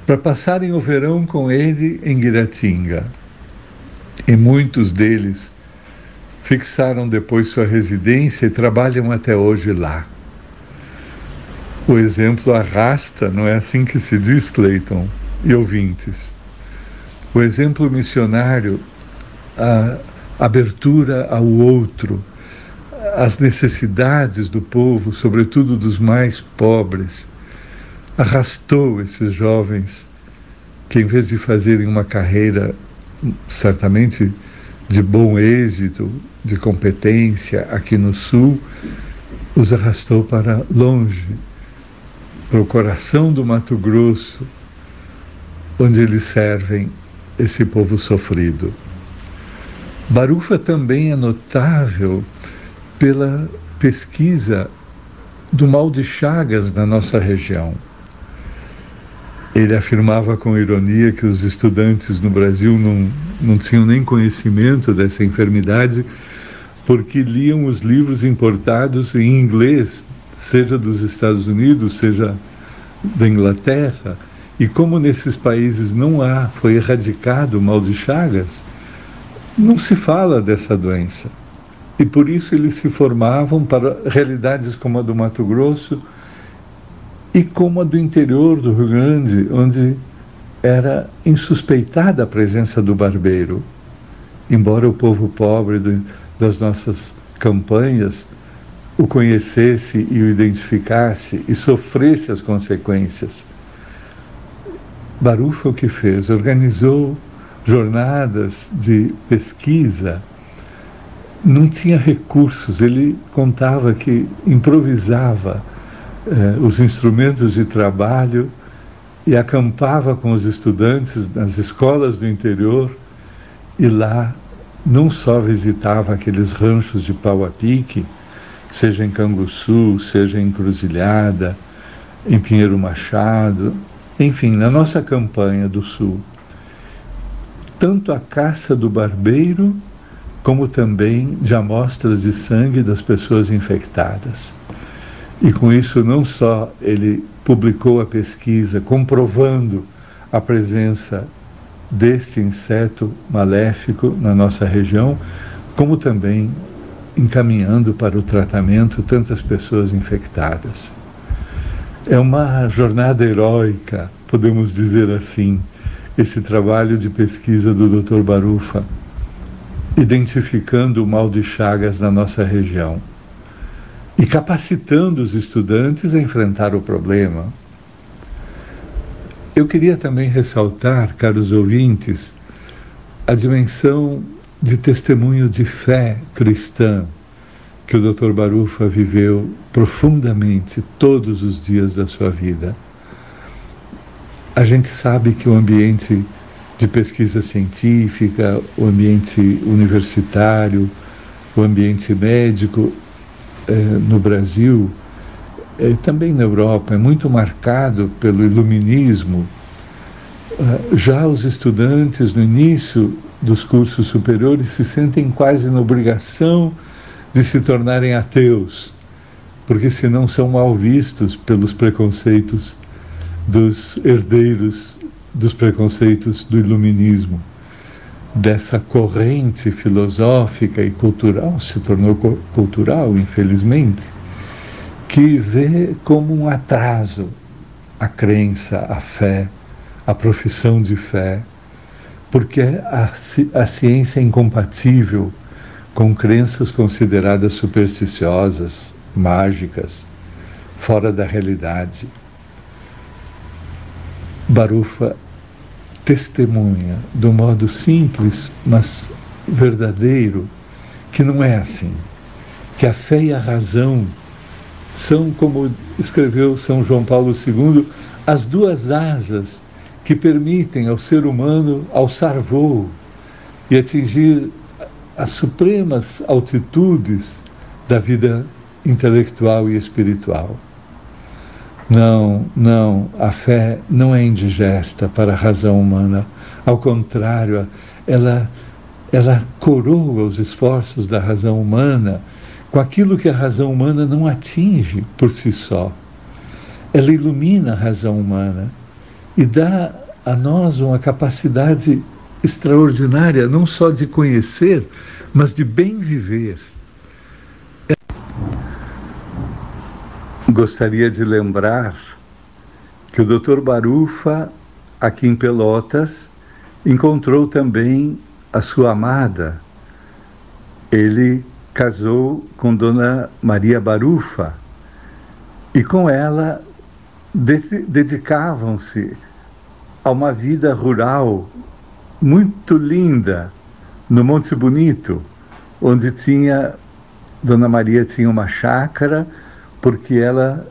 para passarem o verão com ele em Guiratinga. E muitos deles fixaram depois sua residência e trabalham até hoje lá. O exemplo arrasta, não é assim que se diz, Cleiton e ouvintes. O exemplo missionário, a abertura ao outro, as necessidades do povo, sobretudo dos mais pobres, arrastou esses jovens que, em vez de fazerem uma carreira certamente de bom êxito, de competência aqui no Sul, os arrastou para longe, para o coração do Mato Grosso, onde eles servem esse povo sofrido. Barufa também é notável pela pesquisa do mal de Chagas na nossa região. Ele afirmava com ironia que os estudantes no Brasil não, não tinham nem conhecimento dessa enfermidade porque liam os livros importados em inglês, seja dos Estados Unidos, seja da Inglaterra. E como nesses países não há, foi erradicado o mal de Chagas, não se fala dessa doença. E por isso eles se formavam para realidades como a do Mato Grosso e como a do interior do Rio Grande, onde era insuspeitada a presença do barbeiro. Embora o povo pobre do, das nossas campanhas o conhecesse e o identificasse e sofresse as consequências. Barufa o que fez? Organizou jornadas de pesquisa. Não tinha recursos, ele contava que improvisava eh, os instrumentos de trabalho e acampava com os estudantes nas escolas do interior e lá não só visitava aqueles ranchos de pau a pique, seja em Canguçu, seja em Cruzilhada, em Pinheiro Machado, enfim, na nossa campanha do Sul, tanto a caça do barbeiro, como também de amostras de sangue das pessoas infectadas. E com isso, não só ele publicou a pesquisa comprovando a presença deste inseto maléfico na nossa região, como também encaminhando para o tratamento tantas pessoas infectadas. É uma jornada heróica, podemos dizer assim, esse trabalho de pesquisa do Dr. Barufa, identificando o mal de Chagas na nossa região. e capacitando os estudantes a enfrentar o problema. Eu queria também ressaltar, caros ouvintes, a dimensão de testemunho de fé cristã que o Dr. Barufa viveu profundamente todos os dias da sua vida. A gente sabe que o ambiente de pesquisa científica, o ambiente universitário, o ambiente médico eh, no Brasil, eh, também na Europa, é muito marcado pelo iluminismo. Uh, já os estudantes, no início dos cursos superiores, se sentem quase na obrigação de se tornarem ateus, porque senão são mal vistos pelos preconceitos dos herdeiros dos preconceitos do iluminismo. Dessa corrente filosófica e cultural, se tornou cultural, infelizmente, que vê como um atraso a crença, a fé, a profissão de fé, porque a, a ciência é incompatível com crenças consideradas supersticiosas, mágicas, fora da realidade. Barufa testemunha do modo simples, mas verdadeiro, que não é assim. Que a fé e a razão são, como escreveu São João Paulo II, as duas asas que permitem ao ser humano alçar voo e atingir as supremas altitudes da vida intelectual e espiritual. Não, não, a fé não é indigesta para a razão humana. Ao contrário, ela, ela coroa os esforços da razão humana com aquilo que a razão humana não atinge por si só. Ela ilumina a razão humana e dá a nós uma capacidade extraordinária, não só de conhecer, mas de bem viver. Gostaria de lembrar que o Dr. Barufa, aqui em Pelotas, encontrou também a sua amada. Ele casou com Dona Maria Barufa e com ela dedicavam-se a uma vida rural muito linda no Monte Bonito, onde tinha Dona Maria tinha uma chácara, porque ela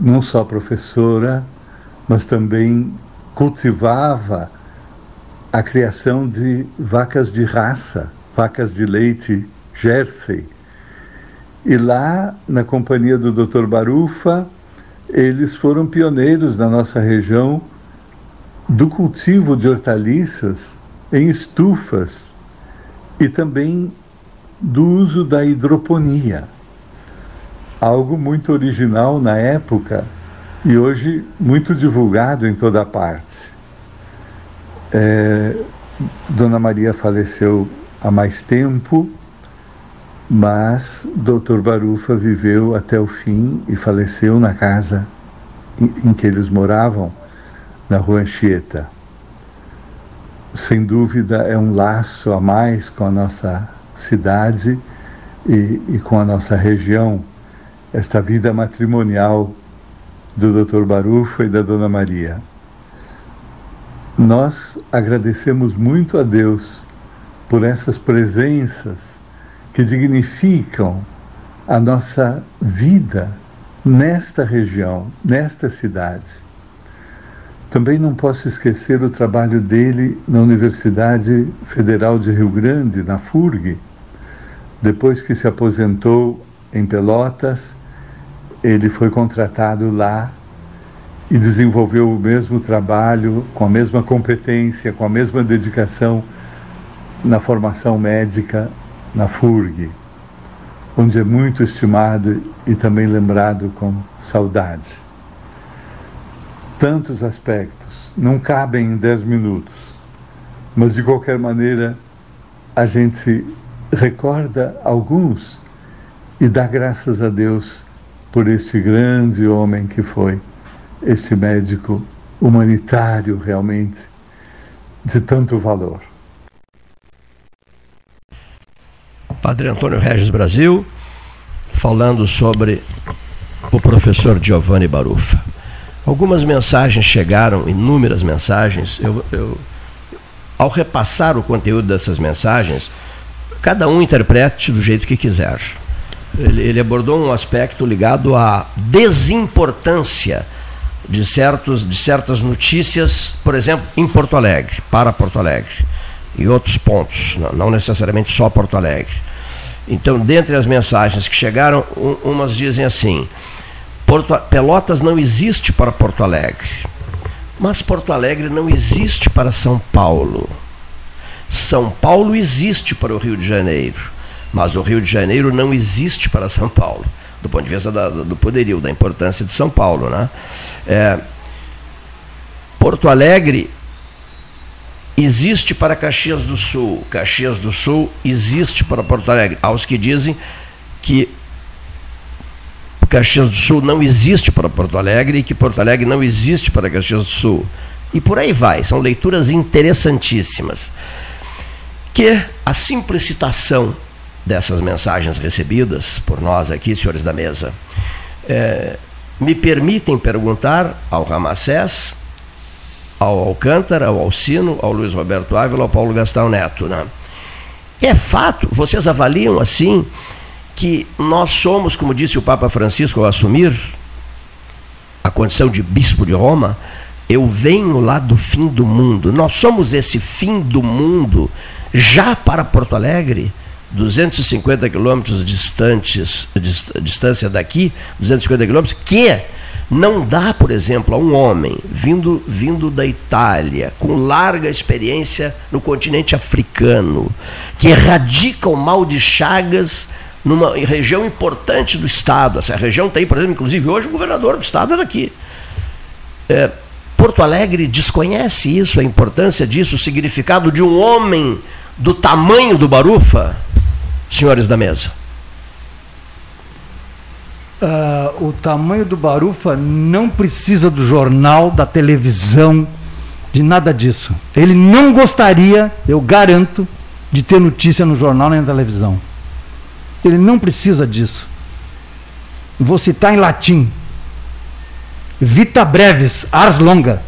não só professora, mas também cultivava a criação de vacas de raça, vacas de leite Jersey. E lá, na companhia do Dr. Barufa, eles foram pioneiros na nossa região do cultivo de hortaliças em estufas e também do uso da hidroponia. Algo muito original na época e hoje muito divulgado em toda parte. É, Dona Maria faleceu há mais tempo, mas Dr. Barufa viveu até o fim e faleceu na casa em, em que eles moravam, na rua Anchieta sem dúvida é um laço a mais com a nossa cidade e, e com a nossa região, esta vida matrimonial do Dr. Barufa e da Dona Maria. Nós agradecemos muito a Deus por essas presenças que dignificam a nossa vida nesta região, nesta cidade. Também não posso esquecer o trabalho dele na Universidade Federal de Rio Grande, na FURG. Depois que se aposentou em Pelotas, ele foi contratado lá e desenvolveu o mesmo trabalho, com a mesma competência, com a mesma dedicação na formação médica na FURG, onde é muito estimado e também lembrado com saudade tantos aspectos, não cabem em dez minutos, mas de qualquer maneira a gente recorda alguns e dá graças a Deus por este grande homem que foi, este médico humanitário realmente de tanto valor. Padre Antônio Regis Brasil, falando sobre o professor Giovanni Barufa. Algumas mensagens chegaram, inúmeras mensagens. Eu, eu, ao repassar o conteúdo dessas mensagens, cada um interprete do jeito que quiser. Ele, ele abordou um aspecto ligado à desimportância de, certos, de certas notícias, por exemplo, em Porto Alegre, para Porto Alegre, e outros pontos, não, necessariamente só Porto Alegre. Então, dentre as mensagens que chegaram, um, umas dizem assim: Porto, Pelotas não existe para Porto Alegre, mas Porto Alegre não existe para São Paulo. São Paulo existe para o Rio de Janeiro, mas o Rio de Janeiro não existe para São Paulo, do ponto de vista da, do poderio, da importância de São Paulo. Né? É, Porto Alegre existe para Caxias do Sul, Caxias do Sul existe para Porto Alegre. Há os que dizem que Caxias do Sul não existe para Porto Alegre e que Porto Alegre não existe para Caxias do Sul. E por aí vai, são leituras interessantíssimas. Que a simplicitação dessas mensagens recebidas por nós aqui, senhores da mesa, é, me permitem perguntar ao Ramacés, ao Alcântara, ao Alcino, ao Luiz Roberto Ávila, ao Paulo Gastão Neto. Né? É fato, vocês avaliam assim que nós somos, como disse o Papa Francisco ao assumir a condição de bispo de Roma, eu venho lá do fim do mundo. Nós somos esse fim do mundo já para Porto Alegre, 250 quilômetros distantes, distância daqui, 250 quilômetros, que não dá, por exemplo, a um homem vindo, vindo da Itália, com larga experiência no continente africano, que erradica o mal de Chagas numa região importante do Estado. Essa região tem, por exemplo, inclusive hoje o governador do Estado é daqui. É, Porto Alegre desconhece isso, a importância disso, o significado de um homem do tamanho do Barufa, senhores da mesa. Uh, o tamanho do Barufa não precisa do jornal, da televisão, de nada disso. Ele não gostaria, eu garanto, de ter notícia no jornal nem na televisão. Ele não precisa disso. Vou citar em latim. Vita brevis, ars longa.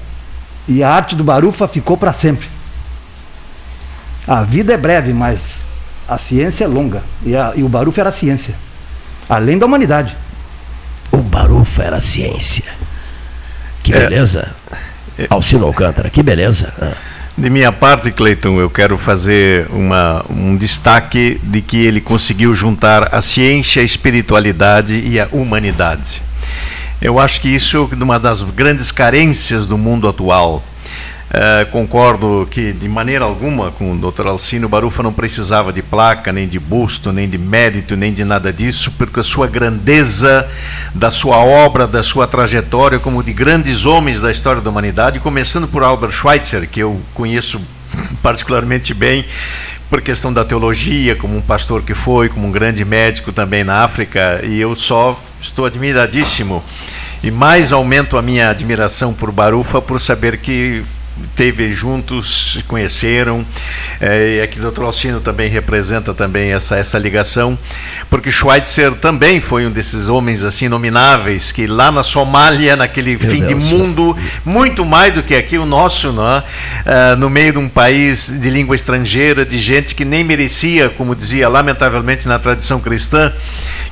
E a arte do Barufa ficou para sempre. A vida é breve, mas a ciência é longa. E, a, e o Barufa era a ciência. Além da humanidade. O Barufa era a ciência. Que é. beleza. É. Alcino Alcântara, que beleza. Ah. De minha parte, Cleiton, eu quero fazer uma, um destaque de que ele conseguiu juntar a ciência, a espiritualidade e a humanidade. Eu acho que isso é uma das grandes carências do mundo atual. Uh, concordo que de maneira alguma com o Dr. Alcino Barufa não precisava de placa, nem de busto, nem de mérito, nem de nada disso, porque a sua grandeza da sua obra, da sua trajetória como de grandes homens da história da humanidade, começando por Albert Schweitzer, que eu conheço particularmente bem por questão da teologia, como um pastor que foi, como um grande médico também na África, e eu só estou admiradíssimo e mais aumento a minha admiração por Barufa por saber que teve juntos, se conheceram, é, e aqui o Dr. Alcino também representa também essa, essa ligação, porque Schweitzer também foi um desses homens assim nomináveis que lá na Somália, naquele Meu fim Deus de mundo, muito mais do que aqui o nosso, é? Uh, no meio de um país de língua estrangeira, de gente que nem merecia, como dizia lamentavelmente na tradição cristã,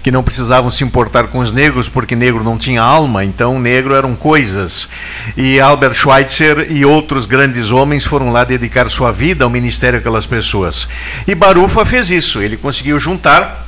que não precisavam se importar com os negros porque negro não tinha alma, então negro eram coisas. E Albert Schweitzer e outros grandes homens foram lá dedicar sua vida ao ministério aquelas pessoas. E Barufa fez isso, ele conseguiu juntar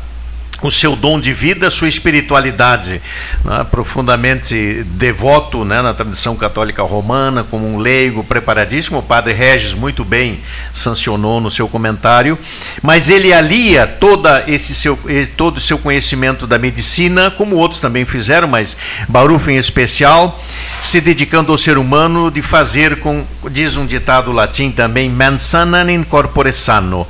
o seu dom de vida, sua espiritualidade, né, profundamente devoto né, na tradição católica romana, como um leigo preparadíssimo, o padre Regis muito bem sancionou no seu comentário, mas ele alia toda esse seu, todo o seu conhecimento da medicina, como outros também fizeram, mas Barufo em especial, se dedicando ao ser humano de fazer com, diz um ditado latim também, mens sana in corpore sano,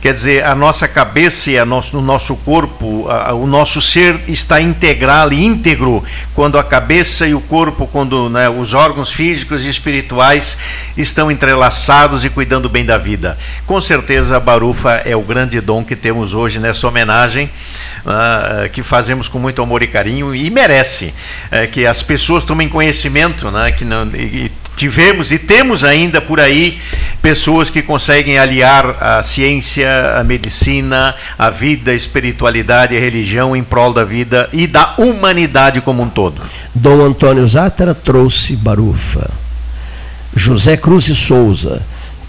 Quer dizer, a nossa cabeça e a nosso, o nosso corpo, a, o nosso ser está integral e íntegro quando a cabeça e o corpo, quando né, os órgãos físicos e espirituais estão entrelaçados e cuidando bem da vida. Com certeza, a Barufa é o grande dom que temos hoje nessa homenagem, uh, que fazemos com muito amor e carinho e merece uh, que as pessoas tomem conhecimento, né, que não, e, tivemos e temos ainda por aí pessoas que conseguem aliar a ciência, a medicina, a vida, a espiritualidade, a religião em prol da vida e da humanidade como um todo. Dom Antônio Zátera trouxe Barufa. José Cruz e Souza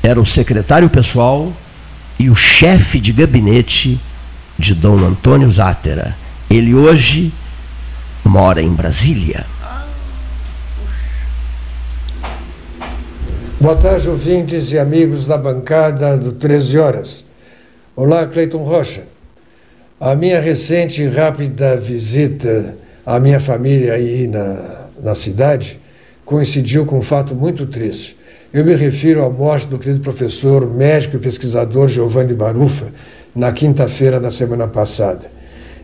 era o secretário pessoal e o chefe de gabinete de Dom Antônio Zátera. Ele hoje mora em Brasília. Boa tarde, ouvintes e amigos da bancada do 13 Horas. Olá, Cleiton Rocha. A minha recente e rápida visita à minha família aí na, na cidade coincidiu com um fato muito triste. Eu me refiro à morte do querido professor, médico e pesquisador Giovanni Barufa, na quinta-feira da semana passada.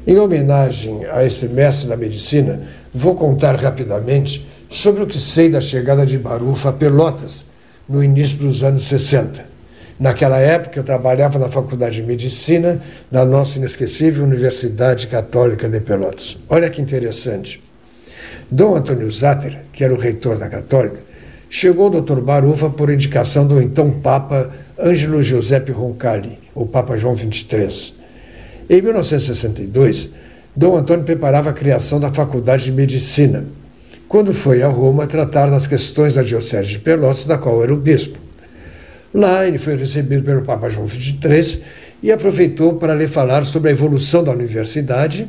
Em homenagem a esse mestre da medicina, vou contar rapidamente sobre o que sei da chegada de Barufa a Pelotas, no início dos anos 60. Naquela época, eu trabalhava na Faculdade de Medicina da nossa inesquecível Universidade Católica de Pelotas. Olha que interessante. Dom Antônio Zatter, que era o reitor da Católica, chegou ao Dr. Barufa por indicação do então Papa Ângelo Giuseppe Roncalli, o Papa João XXIII. Em 1962, Dom Antônio preparava a criação da Faculdade de Medicina, quando foi a Roma tratar das questões da Diocese de Pelotas, da qual era o bispo. Lá ele foi recebido pelo Papa João XXIII e aproveitou para lhe falar sobre a evolução da universidade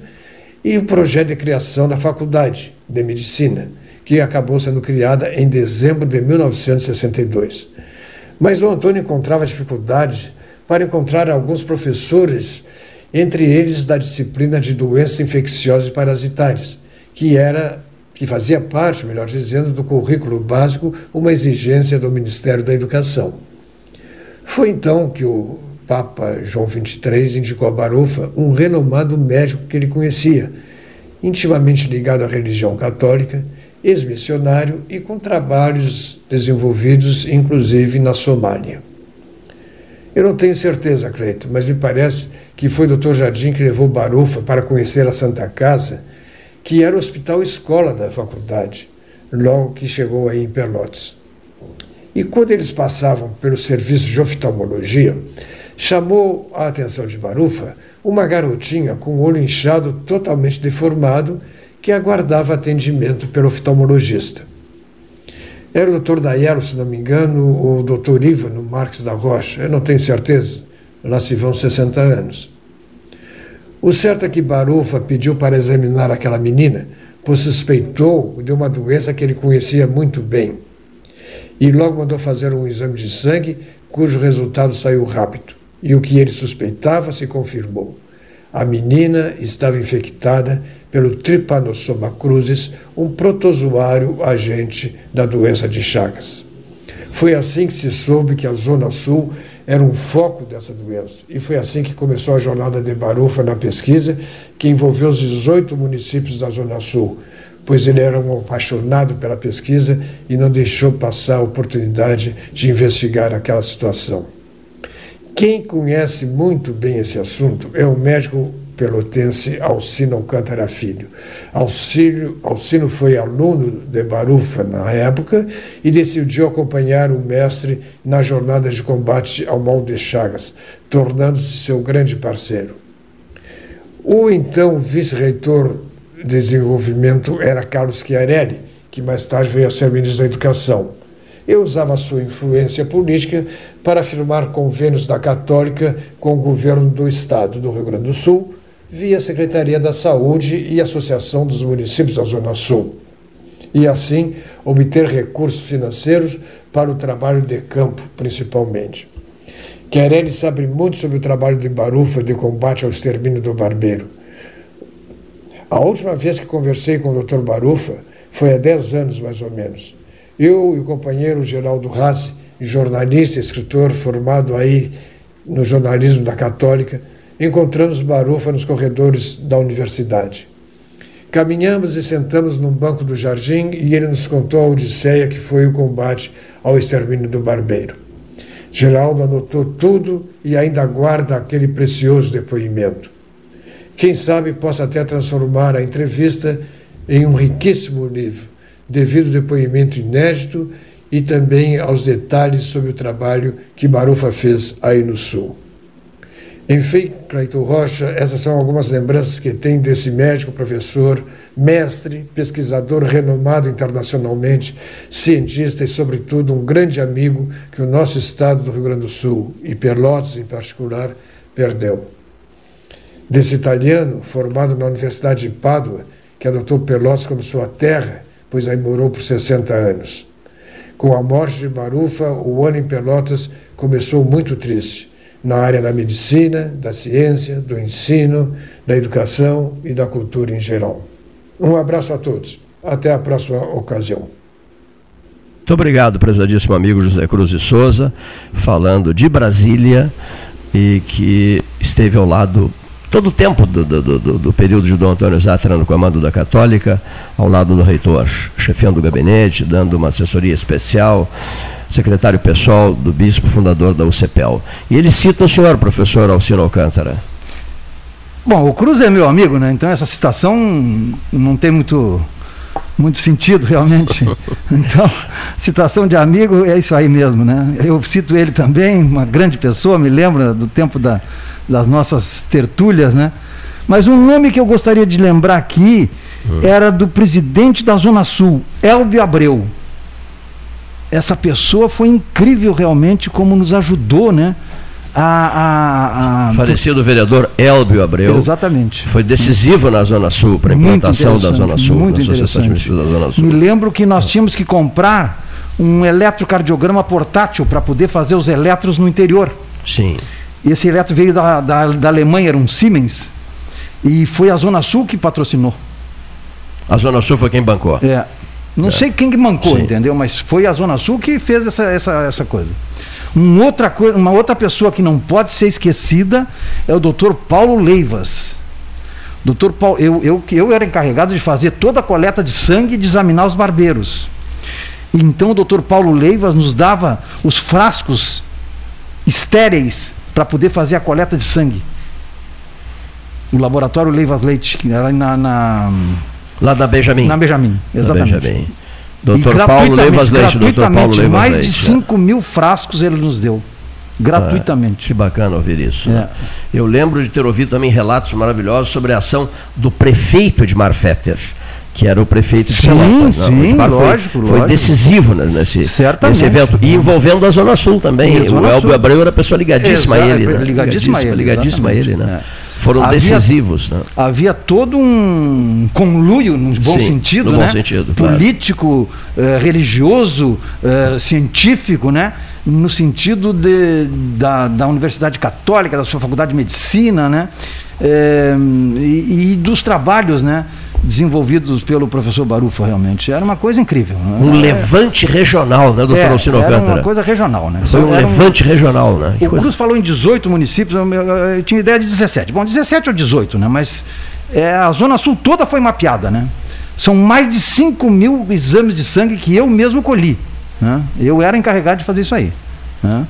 e o projeto de criação da Faculdade de Medicina, que acabou sendo criada em dezembro de 1962. Mas o Antônio encontrava dificuldade para encontrar alguns professores, entre eles da disciplina de doenças infecciosas e parasitárias, que era que fazia parte, melhor dizendo, do currículo básico, uma exigência do Ministério da Educação. Foi então que o Papa João XXIII indicou a Barufa um renomado médico que ele conhecia, intimamente ligado à religião católica, ex-missionário e com trabalhos desenvolvidos, inclusive na Somália. Eu não tenho certeza, Cleito, mas me parece que foi o Dr. Jardim que levou Barufa para conhecer a Santa Casa que era o hospital escola da faculdade, logo que chegou aí em Pelotas. E quando eles passavam pelo serviço de oftalmologia, chamou a atenção de Barufa uma garotinha com o olho inchado totalmente deformado que aguardava atendimento pelo oftalmologista. Era o doutor Daielo, se não me engano, ou o doutor Ivano Marques da Rocha, eu não tenho certeza, lá se vão 60 anos. O certo é que Barufa pediu para examinar aquela menina, pois suspeitou de uma doença que ele conhecia muito bem. E logo mandou fazer um exame de sangue, cujo resultado saiu rápido. E o que ele suspeitava se confirmou. A menina estava infectada pelo Trypanosoma crucis, um protozoário agente da doença de Chagas. Foi assim que se soube que a Zona Sul era um foco dessa doença. E foi assim que começou a jornada de Barufa na pesquisa, que envolveu os 18 municípios da Zona Sul, pois ele era um apaixonado pela pesquisa e não deixou passar a oportunidade de investigar aquela situação. Quem conhece muito bem esse assunto é o médico pelotense Alcino Alcântara Filho. Alcino, Alcino foi aluno de Barufa na época e decidiu acompanhar o mestre na jornada de combate ao mal de Chagas, tornando-se seu grande parceiro. O então vice-reitor de desenvolvimento era Carlos Chiarelli, que mais tarde veio a ser ministro da Educação. E usava sua influência política para firmar convênios da Católica com o governo do Estado do Rio Grande do Sul, via Secretaria da Saúde e Associação dos Municípios da Zona Sul, e assim obter recursos financeiros para o trabalho de campo, principalmente. Querelli sabe muito sobre o trabalho de Barufa de combate ao extermínio do barbeiro. A última vez que conversei com o Dr. Barufa foi há 10 anos, mais ou menos. Eu e o companheiro Geraldo Rassi, jornalista e escritor formado aí no jornalismo da Católica, encontramos Barufa nos corredores da universidade. Caminhamos e sentamos num banco do jardim e ele nos contou a odisseia que foi o combate ao extermínio do barbeiro. Geraldo anotou tudo e ainda guarda aquele precioso depoimento. Quem sabe possa até transformar a entrevista em um riquíssimo livro, devido ao depoimento inédito e também aos detalhes sobre o trabalho que Barufa fez aí no Sul. Enfim, Cleiton Rocha, essas são algumas lembranças que tem desse médico, professor, mestre, pesquisador renomado internacionalmente, cientista e, sobretudo, um grande amigo que o nosso estado do Rio Grande do Sul, e Pelotas em particular, perdeu. Desse italiano, formado na Universidade de Pádua, que adotou Pelotas como sua terra, pois aí morou por 60 anos. Com a morte de Barufa, o ano em Pelotas começou muito triste, na área da medicina, da ciência, do ensino, da educação e da cultura em geral. Um abraço a todos. Até a próxima ocasião. Muito obrigado, prezadíssimo amigo José Cruz de Souza, falando de Brasília e que esteve ao lado todo o tempo do, do, do, do, período de Dom Antônio Zatra no comando da Católica, ao lado do reitor, chefiando o gabinete, dando uma assessoria especial, secretário pessoal do bispo fundador da UCPEL. E ele cita o senhor, professor Alcino Alcântara. Bom, o Cruz é meu amigo, né? Então essa citação não tem muito muito sentido realmente. Então, citação de amigo é isso aí mesmo, né? Eu cito ele também, uma grande pessoa, me lembra do tempo da das nossas tertúlias, né? Mas um nome que eu gostaria de lembrar aqui uhum. era do presidente da Zona Sul, Elbio Abreu. Essa pessoa foi incrível realmente como nos ajudou, né? A, a, a... Falecido vereador Elbio Abreu. Exatamente. Foi decisivo na Zona Sul, para a implantação da Zona Sul, muito da Associação da Zona Sul. Me lembro que nós tínhamos que comprar um eletrocardiograma portátil para poder fazer os eletros no interior. Sim. Esse eletro veio da, da, da Alemanha, era um Siemens, e foi a Zona Sul que patrocinou. A Zona Sul foi quem bancou? É. Não é. sei quem que bancou, Sim. entendeu? Mas foi a Zona Sul que fez essa, essa, essa coisa. Um outra coisa, uma outra pessoa que não pode ser esquecida é o Dr. Paulo Leivas. Doutor Paulo, eu, eu, eu era encarregado de fazer toda a coleta de sangue e de examinar os barbeiros. Então o doutor Paulo Leivas nos dava os frascos estéreis para poder fazer a coleta de sangue. O laboratório Leivas Leite, que era na, na Lá da Benjamin. Na Benjamin, exatamente. Na Benjamin. Doutor Paulo Leivas Leite, doutor Paulo Leivas mais Leite. Mais de 5 é. mil frascos ele nos deu. Gratuitamente. Ah, que bacana ouvir isso. É. Né? Eu lembro de ter ouvido também relatos maravilhosos sobre a ação do prefeito de Marfetter que era o prefeito de Pelotas. Sim, sim, foi, lógico, foi lógico. decisivo nesse, nesse evento. E envolvendo a Zona Sul também. o Elbio Abreu era pessoa ligadíssima Exato, a ele. Né? Ligadíssima, a ele. Ligadíssima a ele, né? É. Foram havia, decisivos. Né? Havia todo um conluio, no bom sim, sentido, no né? bom sentido, político, claro. eh, religioso, eh, científico, né? no sentido de, da, da Universidade Católica, da sua Faculdade de Medicina, né? É, e, e, dos trabalhos, né? Desenvolvidos pelo professor Barufa, realmente. Era uma coisa incrível. Né? Um levante regional, né, doutor é, Alcino Era uma coisa regional, né? Foi um era levante um... regional, né? Que o coisa... Cruz falou em 18 municípios, eu, eu, eu, tinha ideia de 17. Bom, 17 ou 18, né? Mas é, a Zona Sul toda foi mapeada, né? São mais de 5 mil exames de sangue que eu mesmo colhi. Né? Eu era encarregado de fazer isso aí. Né?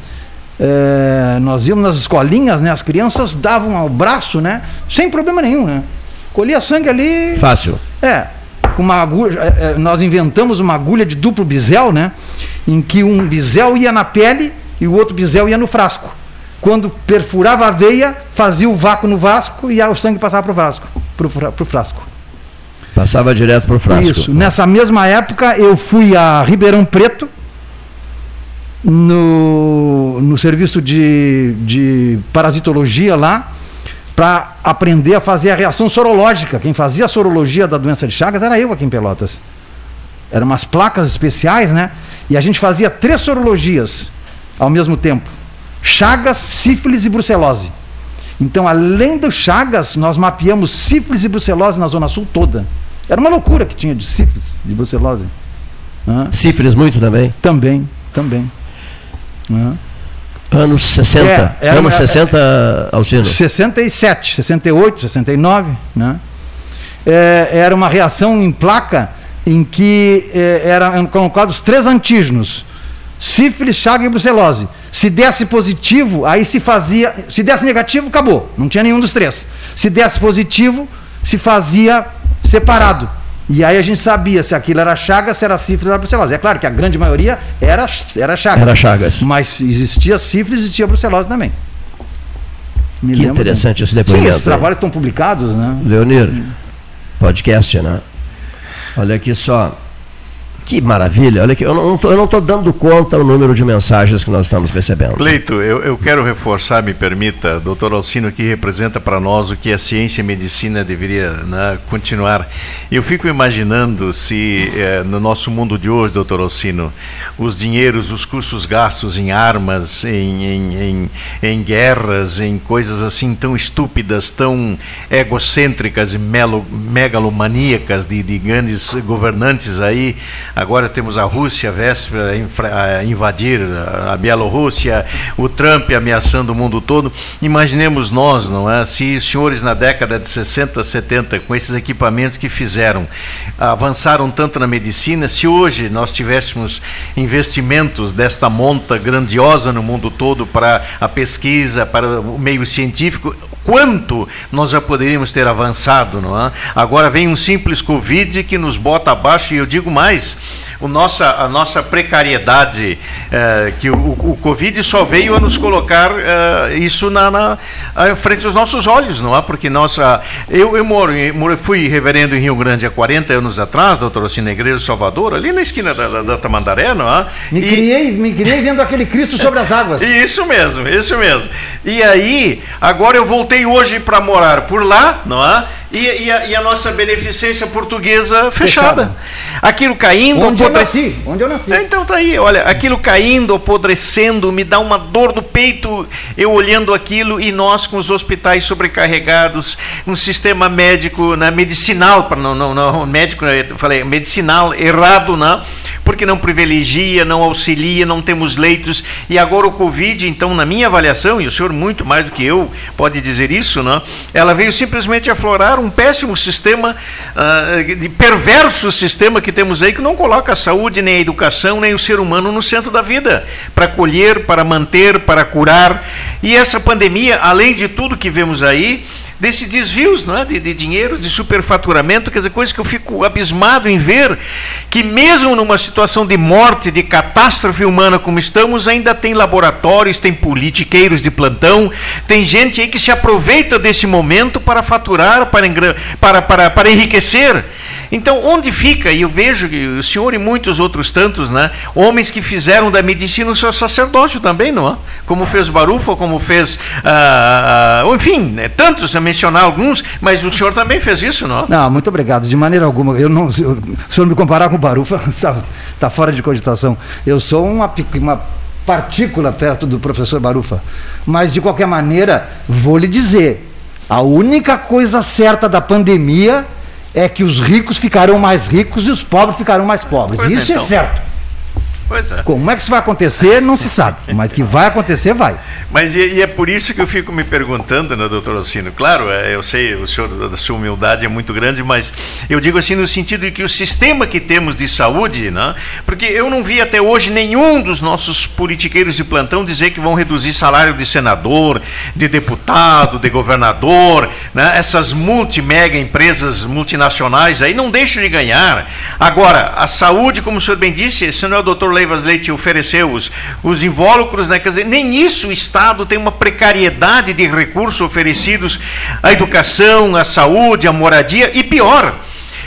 É, nós íamos nas escolinhas, né? As crianças davam o braço, né? Sem problema nenhum, né? Colhia sangue ali. Fácil. É. Uma agulha, é, é, nós inventamos uma agulha de duplo bisel, né? Em que um bisel ia na pele e o outro bisel ia no frasco. Quando perfurava a veia, fazia o vácuo no vasco e o sangue passava para o frasco, pro, frasco. Passava direto para o frasco. Isso. Nessa mesma época, eu fui a Ribeirão Preto, no, no serviço de, de parasitologia lá, para aprender a fazer a reação sorológica. Quem fazia a sorologia da doença de Chagas era eu aqui em Pelotas. Eram umas placas especiais, né? E a gente fazia três sorologias ao mesmo tempo: Chagas, sífilis e brucelose. Então, além do Chagas, nós mapeamos sífilis e brucelose na Zona Sul toda. Era uma loucura que tinha de sífilis, de brucelose. Sífilis muito também? Também, também. Anos 60. É, anos 60, Alcino? 67, 68, 69, né? É, era uma reação em placa em que é, eram colocados três antígenos: sífilis, chaga e brucelose. Se desse positivo, aí se fazia. Se desse negativo, acabou. Não tinha nenhum dos três. Se desse positivo, se fazia separado. E aí a gente sabia se aquilo era chagas, se era sífilis ou era brucelose. É claro que a grande maioria era, era chagas. Era chagas. Mas existia sífilis existia brucelose também. Me que interessante esse depoimento. Sim, esses trabalhos estão publicados, né? Leonir, podcast, né? Olha aqui só. Que maravilha, olha aqui, eu não estou dando conta o número de mensagens que nós estamos recebendo. Leito, eu, eu quero reforçar, me permita, doutor Alcino que representa para nós o que a ciência e a medicina deveria né, continuar. Eu fico imaginando se eh, no nosso mundo de hoje, doutor Alcino, os dinheiros, os custos gastos em armas, em, em, em, em guerras, em coisas assim tão estúpidas, tão egocêntricas e melo, megalomaníacas de, de grandes governantes aí, Agora temos a Rússia véspera a invadir a Bielorrússia, o Trump ameaçando o mundo todo. Imaginemos nós, não é? Se os senhores na década de 60, 70, com esses equipamentos que fizeram, avançaram tanto na medicina, se hoje nós tivéssemos investimentos desta monta grandiosa no mundo todo para a pesquisa, para o meio científico, quanto nós já poderíamos ter avançado, não é? Agora vem um simples Covid que nos bota abaixo, e eu digo mais, o nossa, a nossa precariedade, é, que o, o Covid só veio a nos colocar é, isso na, na, frente dos nossos olhos, não é? Porque nossa. Eu, eu moro, eu fui reverendo em Rio Grande há 40 anos atrás, doutor Ocina Igreja Salvador, ali na esquina da, da, da Tamandaré, não é? Me, e, criei, me criei vendo aquele Cristo sobre as águas. Isso mesmo, isso mesmo. E aí, agora eu voltei hoje para morar por lá, não é? E, e, a, e, a, nossa beneficência portuguesa fechada. fechada. Aquilo caindo. Onde eu nasci. Onde eu nasci. É, então tá aí, olha, aquilo caindo, apodrecendo, me dá uma dor no peito, eu olhando aquilo e nós com os hospitais sobrecarregados, um sistema médico, né, medicinal, para não, não, não, médico, eu falei, medicinal errado, né? Porque não privilegia, não auxilia, não temos leitos. E agora o Covid, então, na minha avaliação, e o senhor muito mais do que eu pode dizer isso, né? Ela veio simplesmente aflorar um péssimo sistema, uh, de perverso sistema que temos aí, que não coloca a saúde, nem a educação, nem o ser humano no centro da vida, para colher, para manter, para curar. E essa pandemia, além de tudo que vemos aí, desses desvios não é? de, de dinheiro, de superfaturamento, quer dizer, coisas que eu fico abismado em ver que mesmo numa situação de morte, de catástrofe humana como estamos, ainda tem laboratórios, tem politiqueiros de plantão, tem gente aí que se aproveita desse momento para faturar, para, para, para, para enriquecer. Então, onde fica, e eu vejo que o senhor e muitos outros tantos, né, homens que fizeram da medicina o seu sacerdócio também, não é? Como fez Barufa, como fez, ah, ah, enfim, né, tantos, a mencionar alguns, mas o senhor também fez isso, não? Não, muito obrigado, de maneira alguma. Eu não, se o senhor me comparar com Barufa, está, está fora de cogitação. Eu sou uma, uma partícula perto do professor Barufa. Mas, de qualquer maneira, vou lhe dizer, a única coisa certa da pandemia é que os ricos ficarão mais ricos e os pobres ficarão mais pobres. Pois isso é, então. é certo. Pois é. Como é que isso vai acontecer, não se sabe. Mas que vai acontecer, vai. Mas e, e é por isso que eu fico me perguntando, né, doutor Ossino? Claro, é, eu sei, o senhor, da sua humildade é muito grande, mas eu digo assim no sentido de que o sistema que temos de saúde, né, porque eu não vi até hoje nenhum dos nossos politiqueiros de plantão dizer que vão reduzir salário de senador, de deputado, de governador, né, essas multi-mega empresas multinacionais aí não deixam de ganhar. Agora, a saúde, como o senhor bem disse, esse não é o doutor Leivas Leite ofereceu os, os invólucros, né? Quer dizer, nem isso o Estado tem uma precariedade de recursos oferecidos à educação, à saúde, à moradia e pior.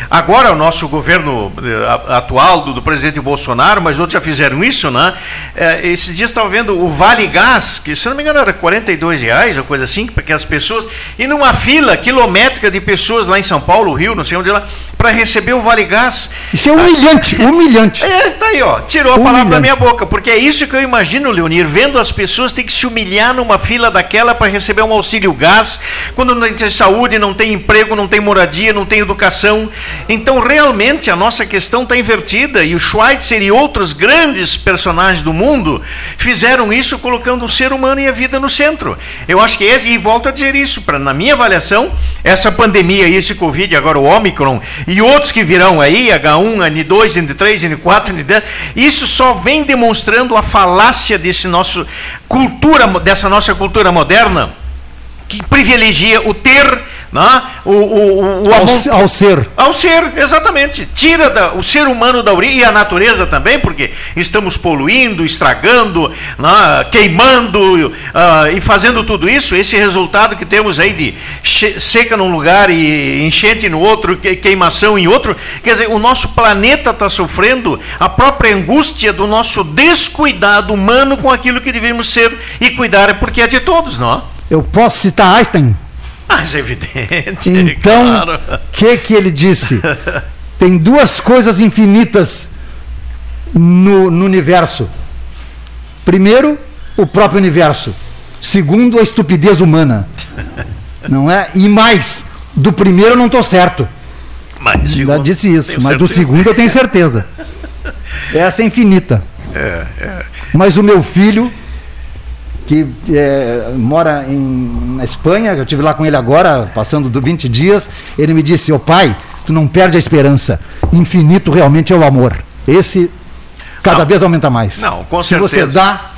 Agora, o nosso governo eh, atual, do, do, presidente Bolsonaro, mas outros já fizeram isso, né? É, esses dias estava vendo o Vale Gás, que se não me engano era 42 reais, ou coisa assim, para que as pessoas. E numa fila quilométrica de pessoas lá em São Paulo, Rio, não sei onde lá, para receber o Vale Gás. Isso é humilhante, humilhante. É, tá aí, ó. Tirou a humilhante. palavra da minha boca, porque é isso que eu imagino, Leonir, vendo as pessoas ter que se humilhar numa fila daquela para receber um auxílio gás, quando não tem saúde, não tem emprego, não tem moradia, não tem educação. Então, realmente, a nossa questão está invertida e o Schweitzer e outros grandes personagens do mundo fizeram isso colocando o ser humano e a vida no centro. Eu acho que, é, e volto a dizer isso, pra, na minha avaliação, essa pandemia e esse Covid, agora o Omicron, e outros que virão aí, H1, N2, N3, N4, N10, isso só vem demonstrando a falácia desse nosso cultura, dessa nossa cultura moderna, que privilegia o ter né? O, o, o, ao, ao, ser. Ao ser, exatamente. Tira da, o ser humano da origem e a natureza também, porque estamos poluindo, estragando, né? queimando uh, e fazendo tudo isso. Esse resultado que temos aí de seca num lugar e enchente no outro, queimação em outro. Quer dizer, o nosso planeta está sofrendo a própria angústia do nosso descuidado humano com aquilo que devemos ser e cuidar, porque é de todos, não? Eu posso citar Einstein? Mais evidente. Então, o claro. que, que ele disse? Tem duas coisas infinitas no, no universo. Primeiro, o próprio universo. Segundo, a estupidez humana. Não é? E mais, do primeiro eu não estou certo. Mas Já disse isso, mas certeza. do segundo eu tenho certeza. Essa é infinita. É, é. Mas o meu filho que é, mora em, na Espanha, eu estive lá com ele agora, passando do 20 dias, ele me disse, ô oh, pai, tu não perde a esperança, infinito realmente é o amor. Esse cada não, vez aumenta mais. Não, com certeza. Se você dá,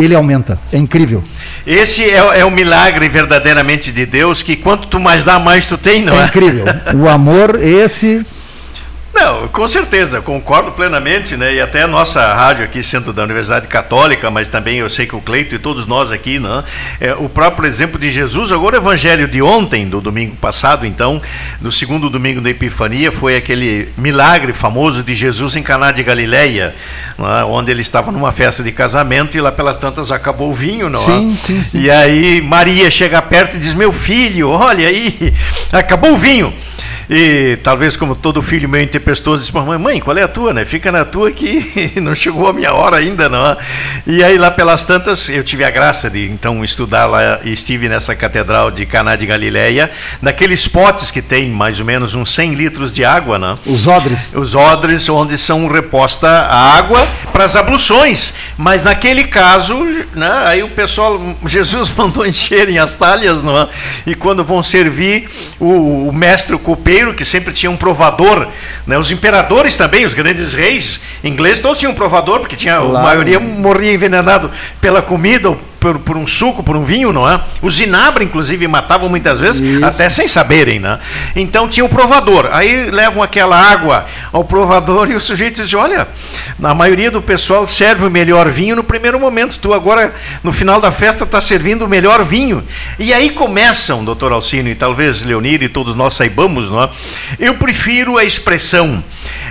ele aumenta. É incrível. Esse é, é o milagre verdadeiramente de Deus, que quanto tu mais dá, mais tu tem, não é? É incrível. O amor, esse não, com certeza, concordo plenamente, né? E até a nossa rádio aqui, centro da Universidade Católica, mas também eu sei que o Cleito e todos nós aqui, né? É, o próprio exemplo de Jesus, agora o evangelho de ontem, do domingo passado, então, do segundo domingo da Epifania, foi aquele milagre famoso de Jesus em Caná de Galileia, né? onde ele estava numa festa de casamento e lá pelas tantas acabou o vinho, não é? sim, sim, sim. E aí Maria chega perto e diz: Meu filho, olha aí, acabou o vinho. E talvez, como todo filho meio intempestuoso, disse: Mãe, mãe, qual é a tua, né? Fica na tua que não chegou a minha hora ainda, não. E aí, lá pelas tantas, eu tive a graça de então estudar lá e estive nessa catedral de Caná de Galileia, naqueles potes que tem mais ou menos uns 100 litros de água, né? Os odres. Os odres, onde são reposta a água para as abluções. Mas naquele caso, né, aí o pessoal, Jesus mandou encherem as talhas, não é? E quando vão servir, o, o mestre o copeiro que sempre tinha um provador, né? os imperadores também, os grandes reis ingleses, todos tinham um provador, porque tinha, claro. a maioria morria envenenado pela comida por, por, um suco, por um vinho, não é? O zinabre, inclusive, matavam muitas vezes, Isso. até sem saberem, né? Então tinha o provador. Aí levam aquela água ao provador e o sujeito diz: Olha, na maioria do pessoal serve o melhor vinho no primeiro momento. Tu agora, no final da festa, está servindo o melhor vinho. E aí começam, doutor Alcino, e talvez Leonir e todos nós saibamos, não é? Eu prefiro a expressão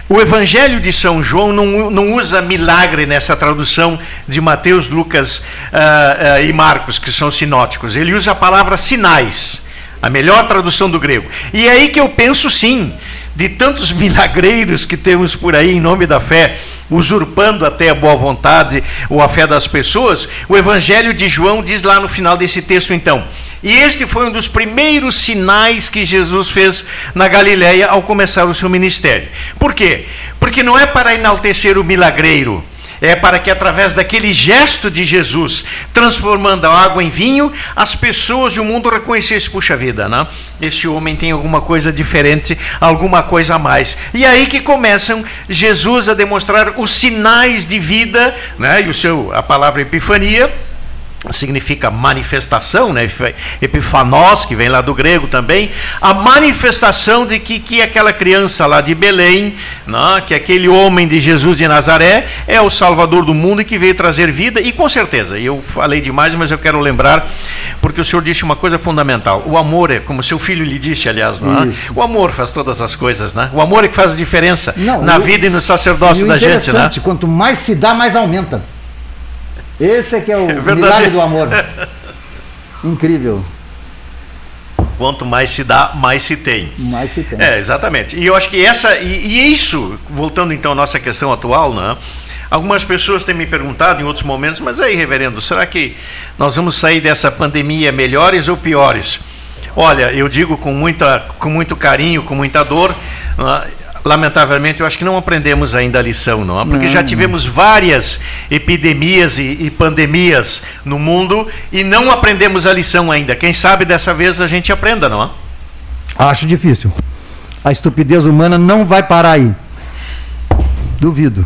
o Evangelho de São João não, não usa milagre nessa tradução de Mateus, Lucas uh, uh, e Marcos, que são sinóticos. Ele usa a palavra sinais, a melhor tradução do grego. E é aí que eu penso sim, de tantos milagreiros que temos por aí em nome da fé, usurpando até a boa vontade ou a fé das pessoas, o Evangelho de João diz lá no final desse texto, então. E este foi um dos primeiros sinais que Jesus fez na Galiléia ao começar o seu ministério. Por quê? Porque não é para enaltecer o milagreiro, é para que através daquele gesto de Jesus, transformando a água em vinho, as pessoas e o mundo reconhecessem, puxa vida, né? Este homem tem alguma coisa diferente, alguma coisa a mais. E aí que começam Jesus a demonstrar os sinais de vida, né? E o seu a palavra epifania significa manifestação, né? Epifanos, que vem lá do grego também, a manifestação de que, que aquela criança lá de Belém, né? que aquele homem de Jesus de Nazaré é o Salvador do mundo e que veio trazer vida, e com certeza, eu falei demais, mas eu quero lembrar, porque o Senhor disse uma coisa fundamental, o amor é, como seu filho lhe disse, aliás, né? o amor faz todas as coisas, né? o amor é que faz a diferença Não, na vida e no sacerdócio da gente. Né? Quanto mais se dá, mais aumenta. Esse é que é o é milagre do amor. Incrível. Quanto mais se dá, mais se tem. Mais se tem. É, exatamente. E eu acho que essa. E, e isso, voltando então à nossa questão atual, né? Algumas pessoas têm me perguntado em outros momentos, mas aí, reverendo, será que nós vamos sair dessa pandemia melhores ou piores? Olha, eu digo com, muita, com muito carinho, com muita dor, né? Lamentavelmente, eu acho que não aprendemos ainda a lição, não, porque não, já tivemos não. várias epidemias e, e, pandemias no mundo e não aprendemos a lição ainda. Quem sabe dessa vez a gente aprenda, não é? Acho difícil. A estupidez humana não vai parar aí. Duvido.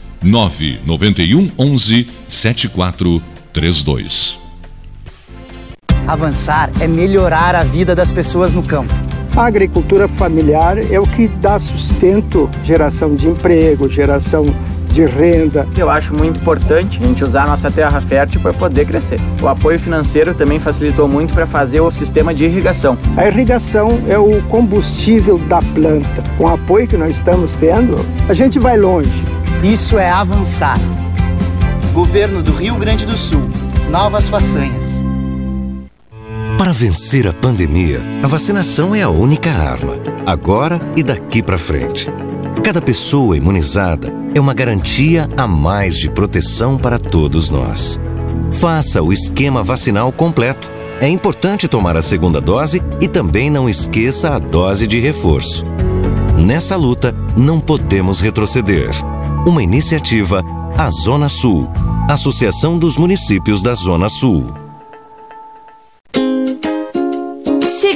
991 11 7432. Avançar é melhorar a vida das pessoas no campo A agricultura familiar é o que dá sustento, geração de emprego, geração de renda. Eu acho muito importante a gente usar a nossa terra fértil para poder crescer. O apoio financeiro também facilitou muito para fazer o sistema de irrigação. A irrigação é o combustível da planta. Com o apoio que nós estamos tendo, a gente vai longe. Isso é avançar. Governo do Rio Grande do Sul. Novas façanhas. Para vencer a pandemia, a vacinação é a única arma, agora e daqui para frente. Cada pessoa imunizada é uma garantia a mais de proteção para todos nós. Faça o esquema vacinal completo. É importante tomar a segunda dose e também não esqueça a dose de reforço. Nessa luta, não podemos retroceder. Uma iniciativa, a Zona Sul, Associação dos Municípios da Zona Sul.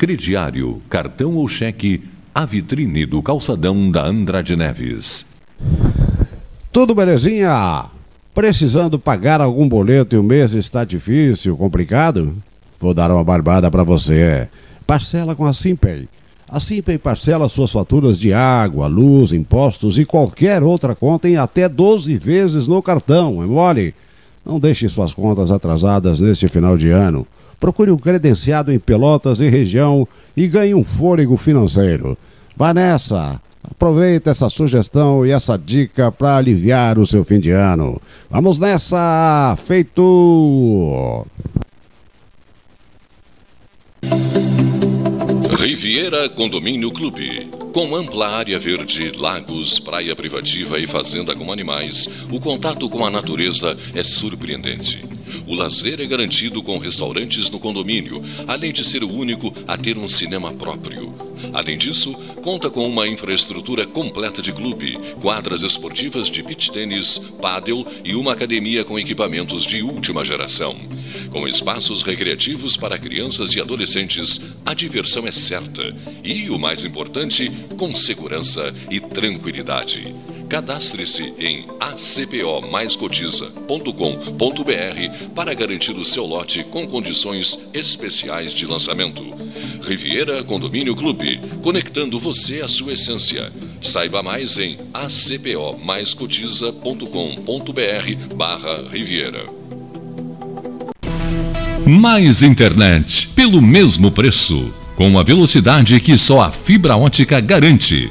crediário, cartão ou cheque, a vitrine do calçadão da Andrade Neves. Tudo belezinha? Precisando pagar algum boleto e o mês está difícil, complicado? Vou dar uma barbada para você. Parcela com a Simpay. A Simpay parcela suas faturas de água, luz, impostos e qualquer outra conta em até 12 vezes no cartão, é mole? Não deixe suas contas atrasadas neste final de ano. Procure um credenciado em Pelotas e região e ganhe um fôlego financeiro. Vá nessa! Aproveita essa sugestão e essa dica para aliviar o seu fim de ano. Vamos nessa! Feito! Riviera Condomínio Clube. Com ampla área verde, lagos, praia privativa e fazenda com animais, o contato com a natureza é surpreendente. O lazer é garantido com restaurantes no condomínio, além de ser o único a ter um cinema próprio. Além disso, conta com uma infraestrutura completa de clube, quadras esportivas de beach tênis, pádel e uma academia com equipamentos de última geração. Com espaços recreativos para crianças e adolescentes, a diversão é certa e, o mais importante, com segurança e tranquilidade. Cadastre-se em acpomaiscotiza.com.br para garantir o seu lote com condições especiais de lançamento. Riviera Condomínio Clube, conectando você à sua essência. Saiba mais em acpomaiscotiza.com.br barra Riviera. Mais internet, pelo mesmo preço, com a velocidade que só a fibra ótica garante.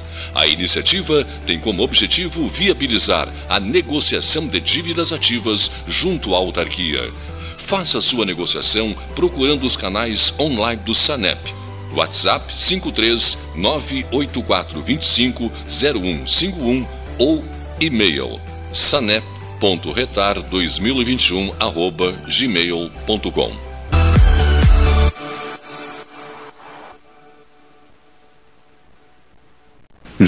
A iniciativa tem como objetivo viabilizar a negociação de dívidas ativas junto à autarquia. Faça sua negociação procurando os canais online do SANEP. WhatsApp 53 98425 0151 ou e-mail sanep.retar2021 gmail.com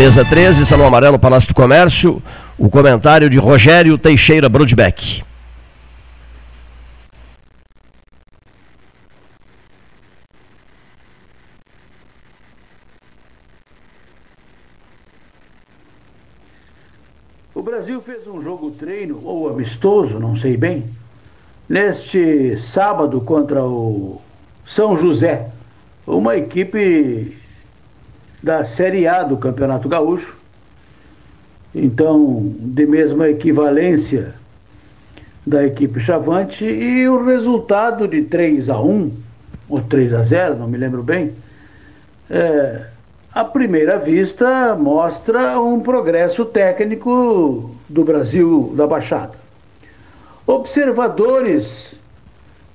Mesa 13, Salão Amarelo, Palácio do Comércio. O comentário de Rogério Teixeira Brudbeck. O Brasil fez um jogo treino ou amistoso, não sei bem, neste sábado contra o São José, uma equipe da Série A do Campeonato Gaúcho, então de mesma equivalência da equipe Chavante, e o resultado de 3 a 1 ou 3 a 0 não me lembro bem, é, à primeira vista mostra um progresso técnico do Brasil da Baixada. Observadores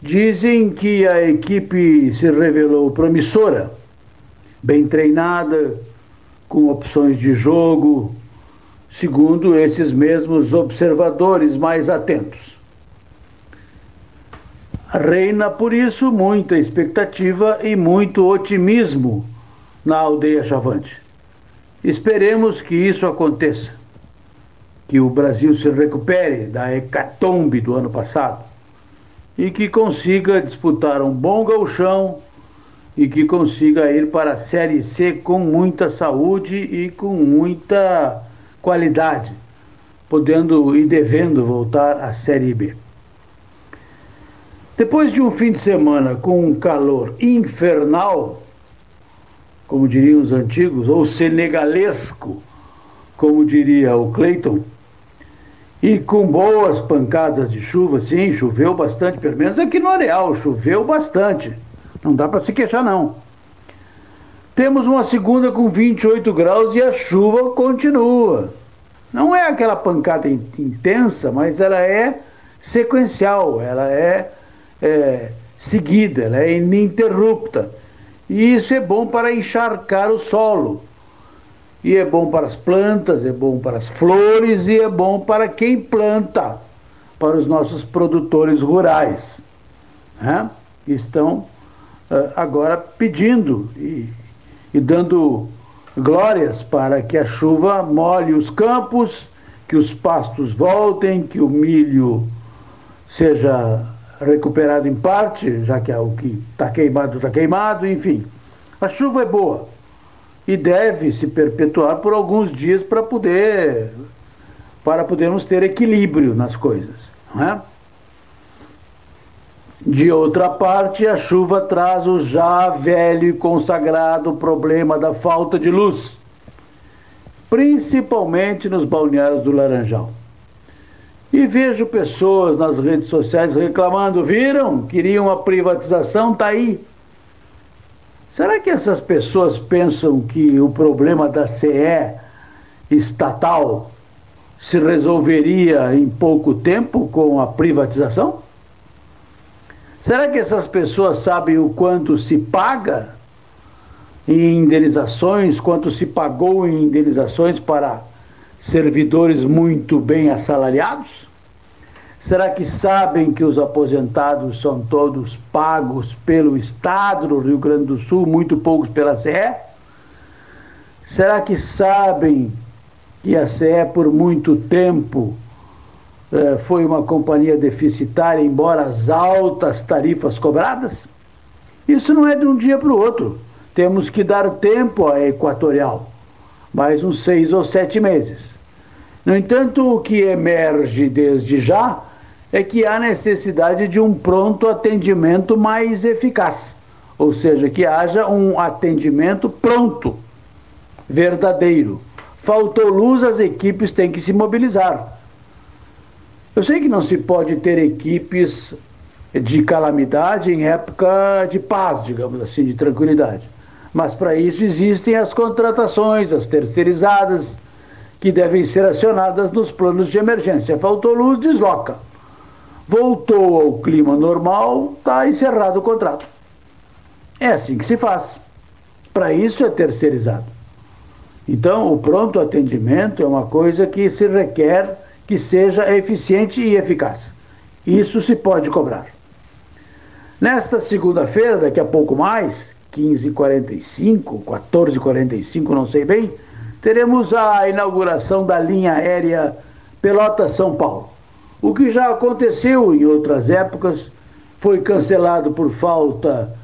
dizem que a equipe se revelou promissora, bem treinada, com opções de jogo, segundo esses mesmos observadores mais atentos. Reina, por isso, muita expectativa e muito otimismo na aldeia Chavante. Esperemos que isso aconteça, que o Brasil se recupere da hecatombe do ano passado e que consiga disputar um bom gauchão e que consiga ir para a Série C com muita saúde e com muita qualidade, podendo e devendo voltar à Série B. Depois de um fim de semana com um calor infernal, como diriam os antigos, ou senegalesco, como diria o Clayton, e com boas pancadas de chuva, sim, choveu bastante, pelo menos aqui no Areal, choveu bastante. Não dá para se queixar, não. Temos uma segunda com 28 graus e a chuva continua. Não é aquela pancada intensa, mas ela é sequencial, ela é, é seguida, ela é ininterrupta. E isso é bom para encharcar o solo. E é bom para as plantas, é bom para as flores e é bom para quem planta, para os nossos produtores rurais. Né? Estão agora pedindo e, e dando glórias para que a chuva molhe os campos, que os pastos voltem, que o milho seja recuperado em parte, já que é o que está queimado, está queimado, enfim. A chuva é boa e deve se perpetuar por alguns dias para poder para podermos ter equilíbrio nas coisas. Não é? De outra parte, a chuva traz o já velho e consagrado problema da falta de luz, principalmente nos balneários do Laranjal. E vejo pessoas nas redes sociais reclamando, viram? Queriam a privatização, tá aí. Será que essas pessoas pensam que o problema da CE estatal se resolveria em pouco tempo com a privatização? Será que essas pessoas sabem o quanto se paga em indenizações, quanto se pagou em indenizações para servidores muito bem assalariados? Será que sabem que os aposentados são todos pagos pelo Estado do Rio Grande do Sul, muito poucos pela CE? Será que sabem que a CE por muito tempo foi uma companhia deficitária, embora as altas tarifas cobradas? Isso não é de um dia para o outro. Temos que dar tempo à Equatorial, mais uns seis ou sete meses. No entanto, o que emerge desde já é que há necessidade de um pronto atendimento mais eficaz, ou seja, que haja um atendimento pronto, verdadeiro. Faltou luz, as equipes têm que se mobilizar. Eu sei que não se pode ter equipes de calamidade em época de paz, digamos assim, de tranquilidade. Mas para isso existem as contratações, as terceirizadas, que devem ser acionadas nos planos de emergência. Faltou luz, desloca voltou ao clima normal, está encerrado o contrato. É assim que se faz. Para isso é terceirizado. Então, o pronto atendimento é uma coisa que se requer que seja eficiente e eficaz. Isso se pode cobrar. Nesta segunda-feira, daqui a pouco mais, 15h45, 14h45, não sei bem, teremos a inauguração da linha aérea Pelota-São Paulo. O que já aconteceu em outras épocas foi cancelado por falta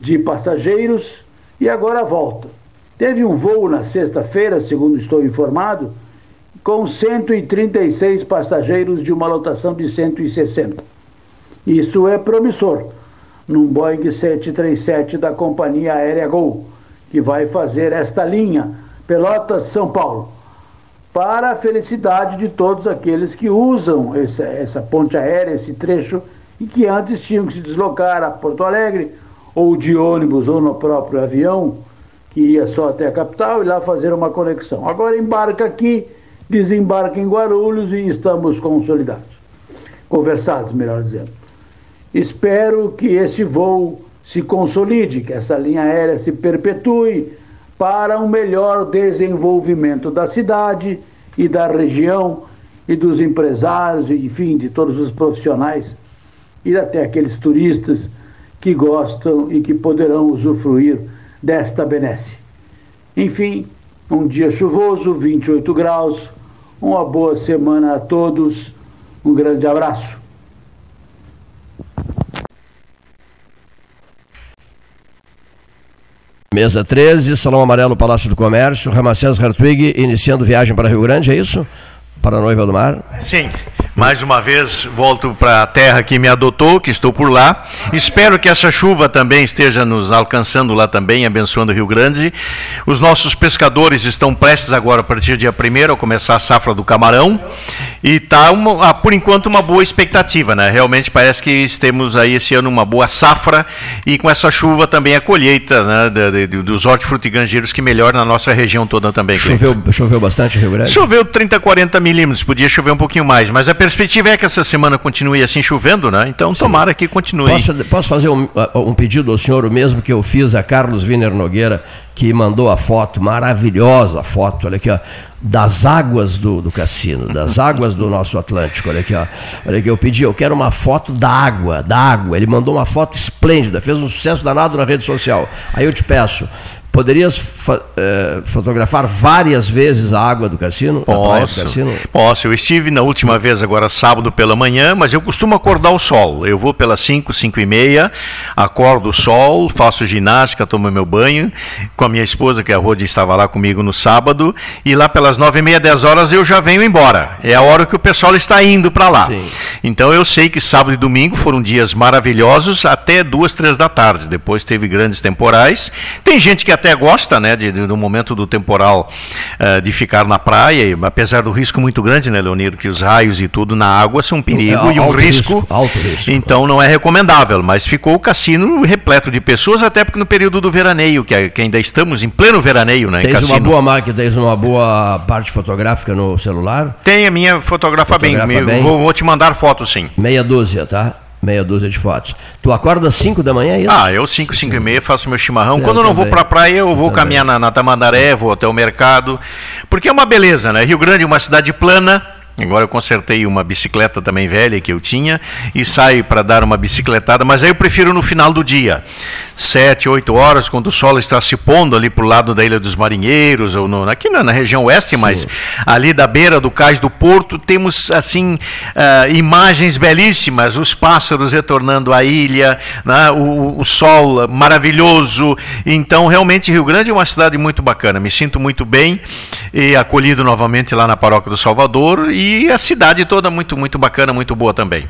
de passageiros e agora volta. Teve um voo na sexta-feira, segundo estou informado, com 136 passageiros de uma lotação de 160. Isso é promissor, num Boeing 737 da companhia aérea Gol, que vai fazer esta linha Pelotas-São Paulo, para a felicidade de todos aqueles que usam essa, essa ponte aérea, esse trecho, e que antes tinham que se deslocar a Porto Alegre, ou de ônibus, ou no próprio avião, que ia só até a capital e lá fazer uma conexão. Agora embarca aqui desembarca em Guarulhos e estamos consolidados. Conversados, melhor dizendo. Espero que esse voo se consolide, que essa linha aérea se perpetue para um melhor desenvolvimento da cidade e da região e dos empresários, enfim, de todos os profissionais e até aqueles turistas que gostam e que poderão usufruir desta benesse. Enfim, um dia chuvoso, 28 graus, uma boa semana a todos. Um grande abraço. Mesa 13, Salão Amarelo, Palácio do Comércio, Ramacés Hartwig iniciando viagem para Rio Grande, é isso? Para a Noiva do Mar? Sim. Mais uma vez, volto para a terra que me adotou, que estou por lá. Espero que essa chuva também esteja nos alcançando lá também, abençoando o Rio Grande. Os nossos pescadores estão prestes agora, a partir do dia 1 a começar a safra do camarão. E está, ah, por enquanto, uma boa expectativa, né? Realmente parece que temos aí esse ano uma boa safra e com essa chuva também a colheita né, de, de, dos hortifrutigranjeiros que melhora na nossa região toda também. Choveu, choveu bastante Rio Grande? Choveu 30, 40 milímetros, podia chover um pouquinho mais, mas a perspectiva é que essa semana continue assim chovendo, né? Então Sim. tomara que continue. Posso, posso fazer um, um, pedido ao senhor, o mesmo que eu fiz a Carlos Wiener Nogueira, que mandou a foto, maravilhosa foto, olha aqui, ó, das águas do, do cassino, das águas do nosso Atlântico, olha aqui, ó. Olha aqui, eu pedi, eu quero uma foto da água, da água. Ele mandou uma foto esplêndida, fez um sucesso danado na rede social. Aí eu te peço, Poderias eh, fotografar várias vezes a água do cassino? Posso, do cassino? posso. Eu estive na última vez agora sábado pela manhã, mas eu costumo acordar o sol. Eu vou pelas 5, 5 e meia, acordo o sol, faço ginástica, tomo meu banho com a minha esposa, que é a Rodi estava lá comigo no sábado, e lá pelas 9 e meia, 10 horas eu já venho embora. É a hora que o pessoal está indo para lá. Sim. Então eu sei que sábado e domingo foram dias maravilhosos até duas, três da tarde. Depois teve grandes temporais. Tem gente que até gosta, né, de, de, no momento do temporal, uh, de ficar na praia, e, apesar do risco muito grande, né, Leonir, que os raios e tudo na água são um perigo é, e um risco, risco, Alto risco. Então não é recomendável, mas ficou o cassino repleto de pessoas, até porque no período do veraneio, que, que ainda estamos em pleno veraneio, né? Tens uma boa máquina, tens uma boa parte fotográfica no celular? Tem, a minha fotografa, fotografa bem. bem. Vou, vou te mandar foto sim. Meia dúzia, tá? Meia dúzia de fotos. Tu acorda às 5 da manhã, é isso? Ah, eu 5, 5 e meia faço meu chimarrão. Quando eu não vou para a praia, eu vou eu caminhar na, na Tamandaré, vou até o mercado. Porque é uma beleza, né? Rio Grande é uma cidade plana, Agora eu consertei uma bicicleta também velha que eu tinha e saio para dar uma bicicletada, mas aí eu prefiro no final do dia. Sete, oito horas, quando o sol está se pondo ali para o lado da Ilha dos Marinheiros, ou no, aqui na, na, região oeste, Sim. mas ali da beira do cais do porto, temos assim uh, imagens belíssimas, os pássaros retornando à ilha, né, o, o sol maravilhoso. Então, realmente, Rio Grande é uma cidade muito bacana. Me sinto muito bem e acolhido novamente lá na Paróquia do Salvador e e a cidade toda muito, muito bacana, muito boa também.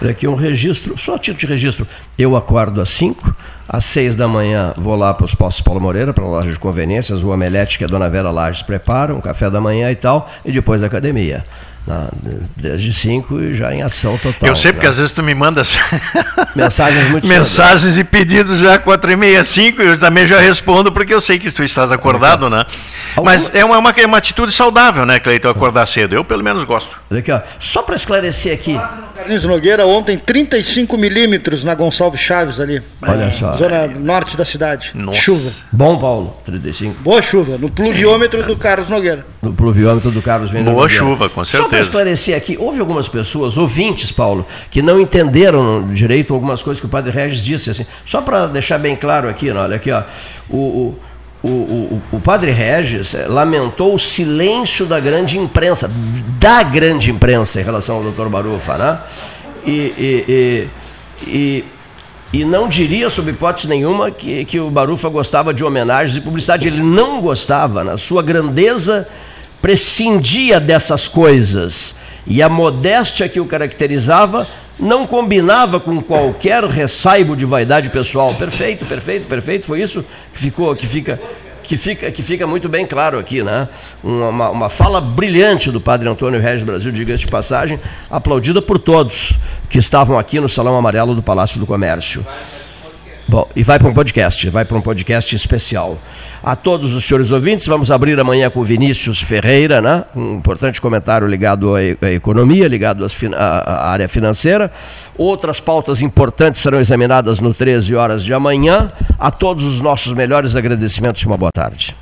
Olha aqui um registro, só título de registro. Eu acordo às 5, às 6 da manhã vou lá para os Postos Paulo Moreira, para a loja de conveniências, o Omelete, que a dona Vera Lages prepara, um café da manhã e tal, e depois a academia na, desde 5 e já em ação total. Eu sei, porque né? às vezes tu me mandas mensagens muito mensagens e pedidos já 4 e meia, 5, eu também já respondo, porque eu sei que tu estás acordado, né? Algum... Mas é uma, uma, uma, atitude saudável, né, Cleiton, acordar cedo. Eu pelo menos gosto. Aqui, ó. Só para esclarecer aqui. Carlinhos Nogueira, ontem 35 milímetros na Gonçalves Chaves ali. Olha só. Zona norte da cidade. Nossa. Chuva. Bom, Paulo, 35. Boa chuva, no pluviômetro do Carlos Nogueira. No pluviômetro do Carlos Boa Nogueira. chuva, com certeza. Para esclarecer aqui, houve algumas pessoas, ouvintes, Paulo, que não entenderam direito algumas coisas que o Padre Regis disse. Assim. Só para deixar bem claro aqui, olha aqui, ó. o, o o, o, o, padre Regis eh, lamentou o silêncio da grande imprensa, da grande imprensa em relação ao doutor Barufa, né? E, e, e, e, e, não diria, sob hipótese nenhuma, que, que o Barufa gostava de homenagens e publicidade. Ele não gostava, na sua grandeza prescindia dessas coisas e a modéstia que o caracterizava não combinava com qualquer ressaibo de vaidade pessoal. Perfeito, perfeito, perfeito. Foi isso que ficou, que fica, que fica, que fica muito bem claro aqui, né? Uma, uma fala brilhante do Padre Antônio Regis Brasil, diga-se de passagem, aplaudida por todos que estavam aqui no Salão Amarelo do Palácio do Comércio. Bom, e vai para um podcast, vai para um podcast especial. A todos os senhores ouvintes, vamos abrir amanhã com Vinícius Ferreira, né? um importante comentário ligado à economia, ligado à área financeira. Outras pautas importantes serão examinadas no 13 horas de amanhã. A todos os nossos melhores agradecimentos e uma boa tarde.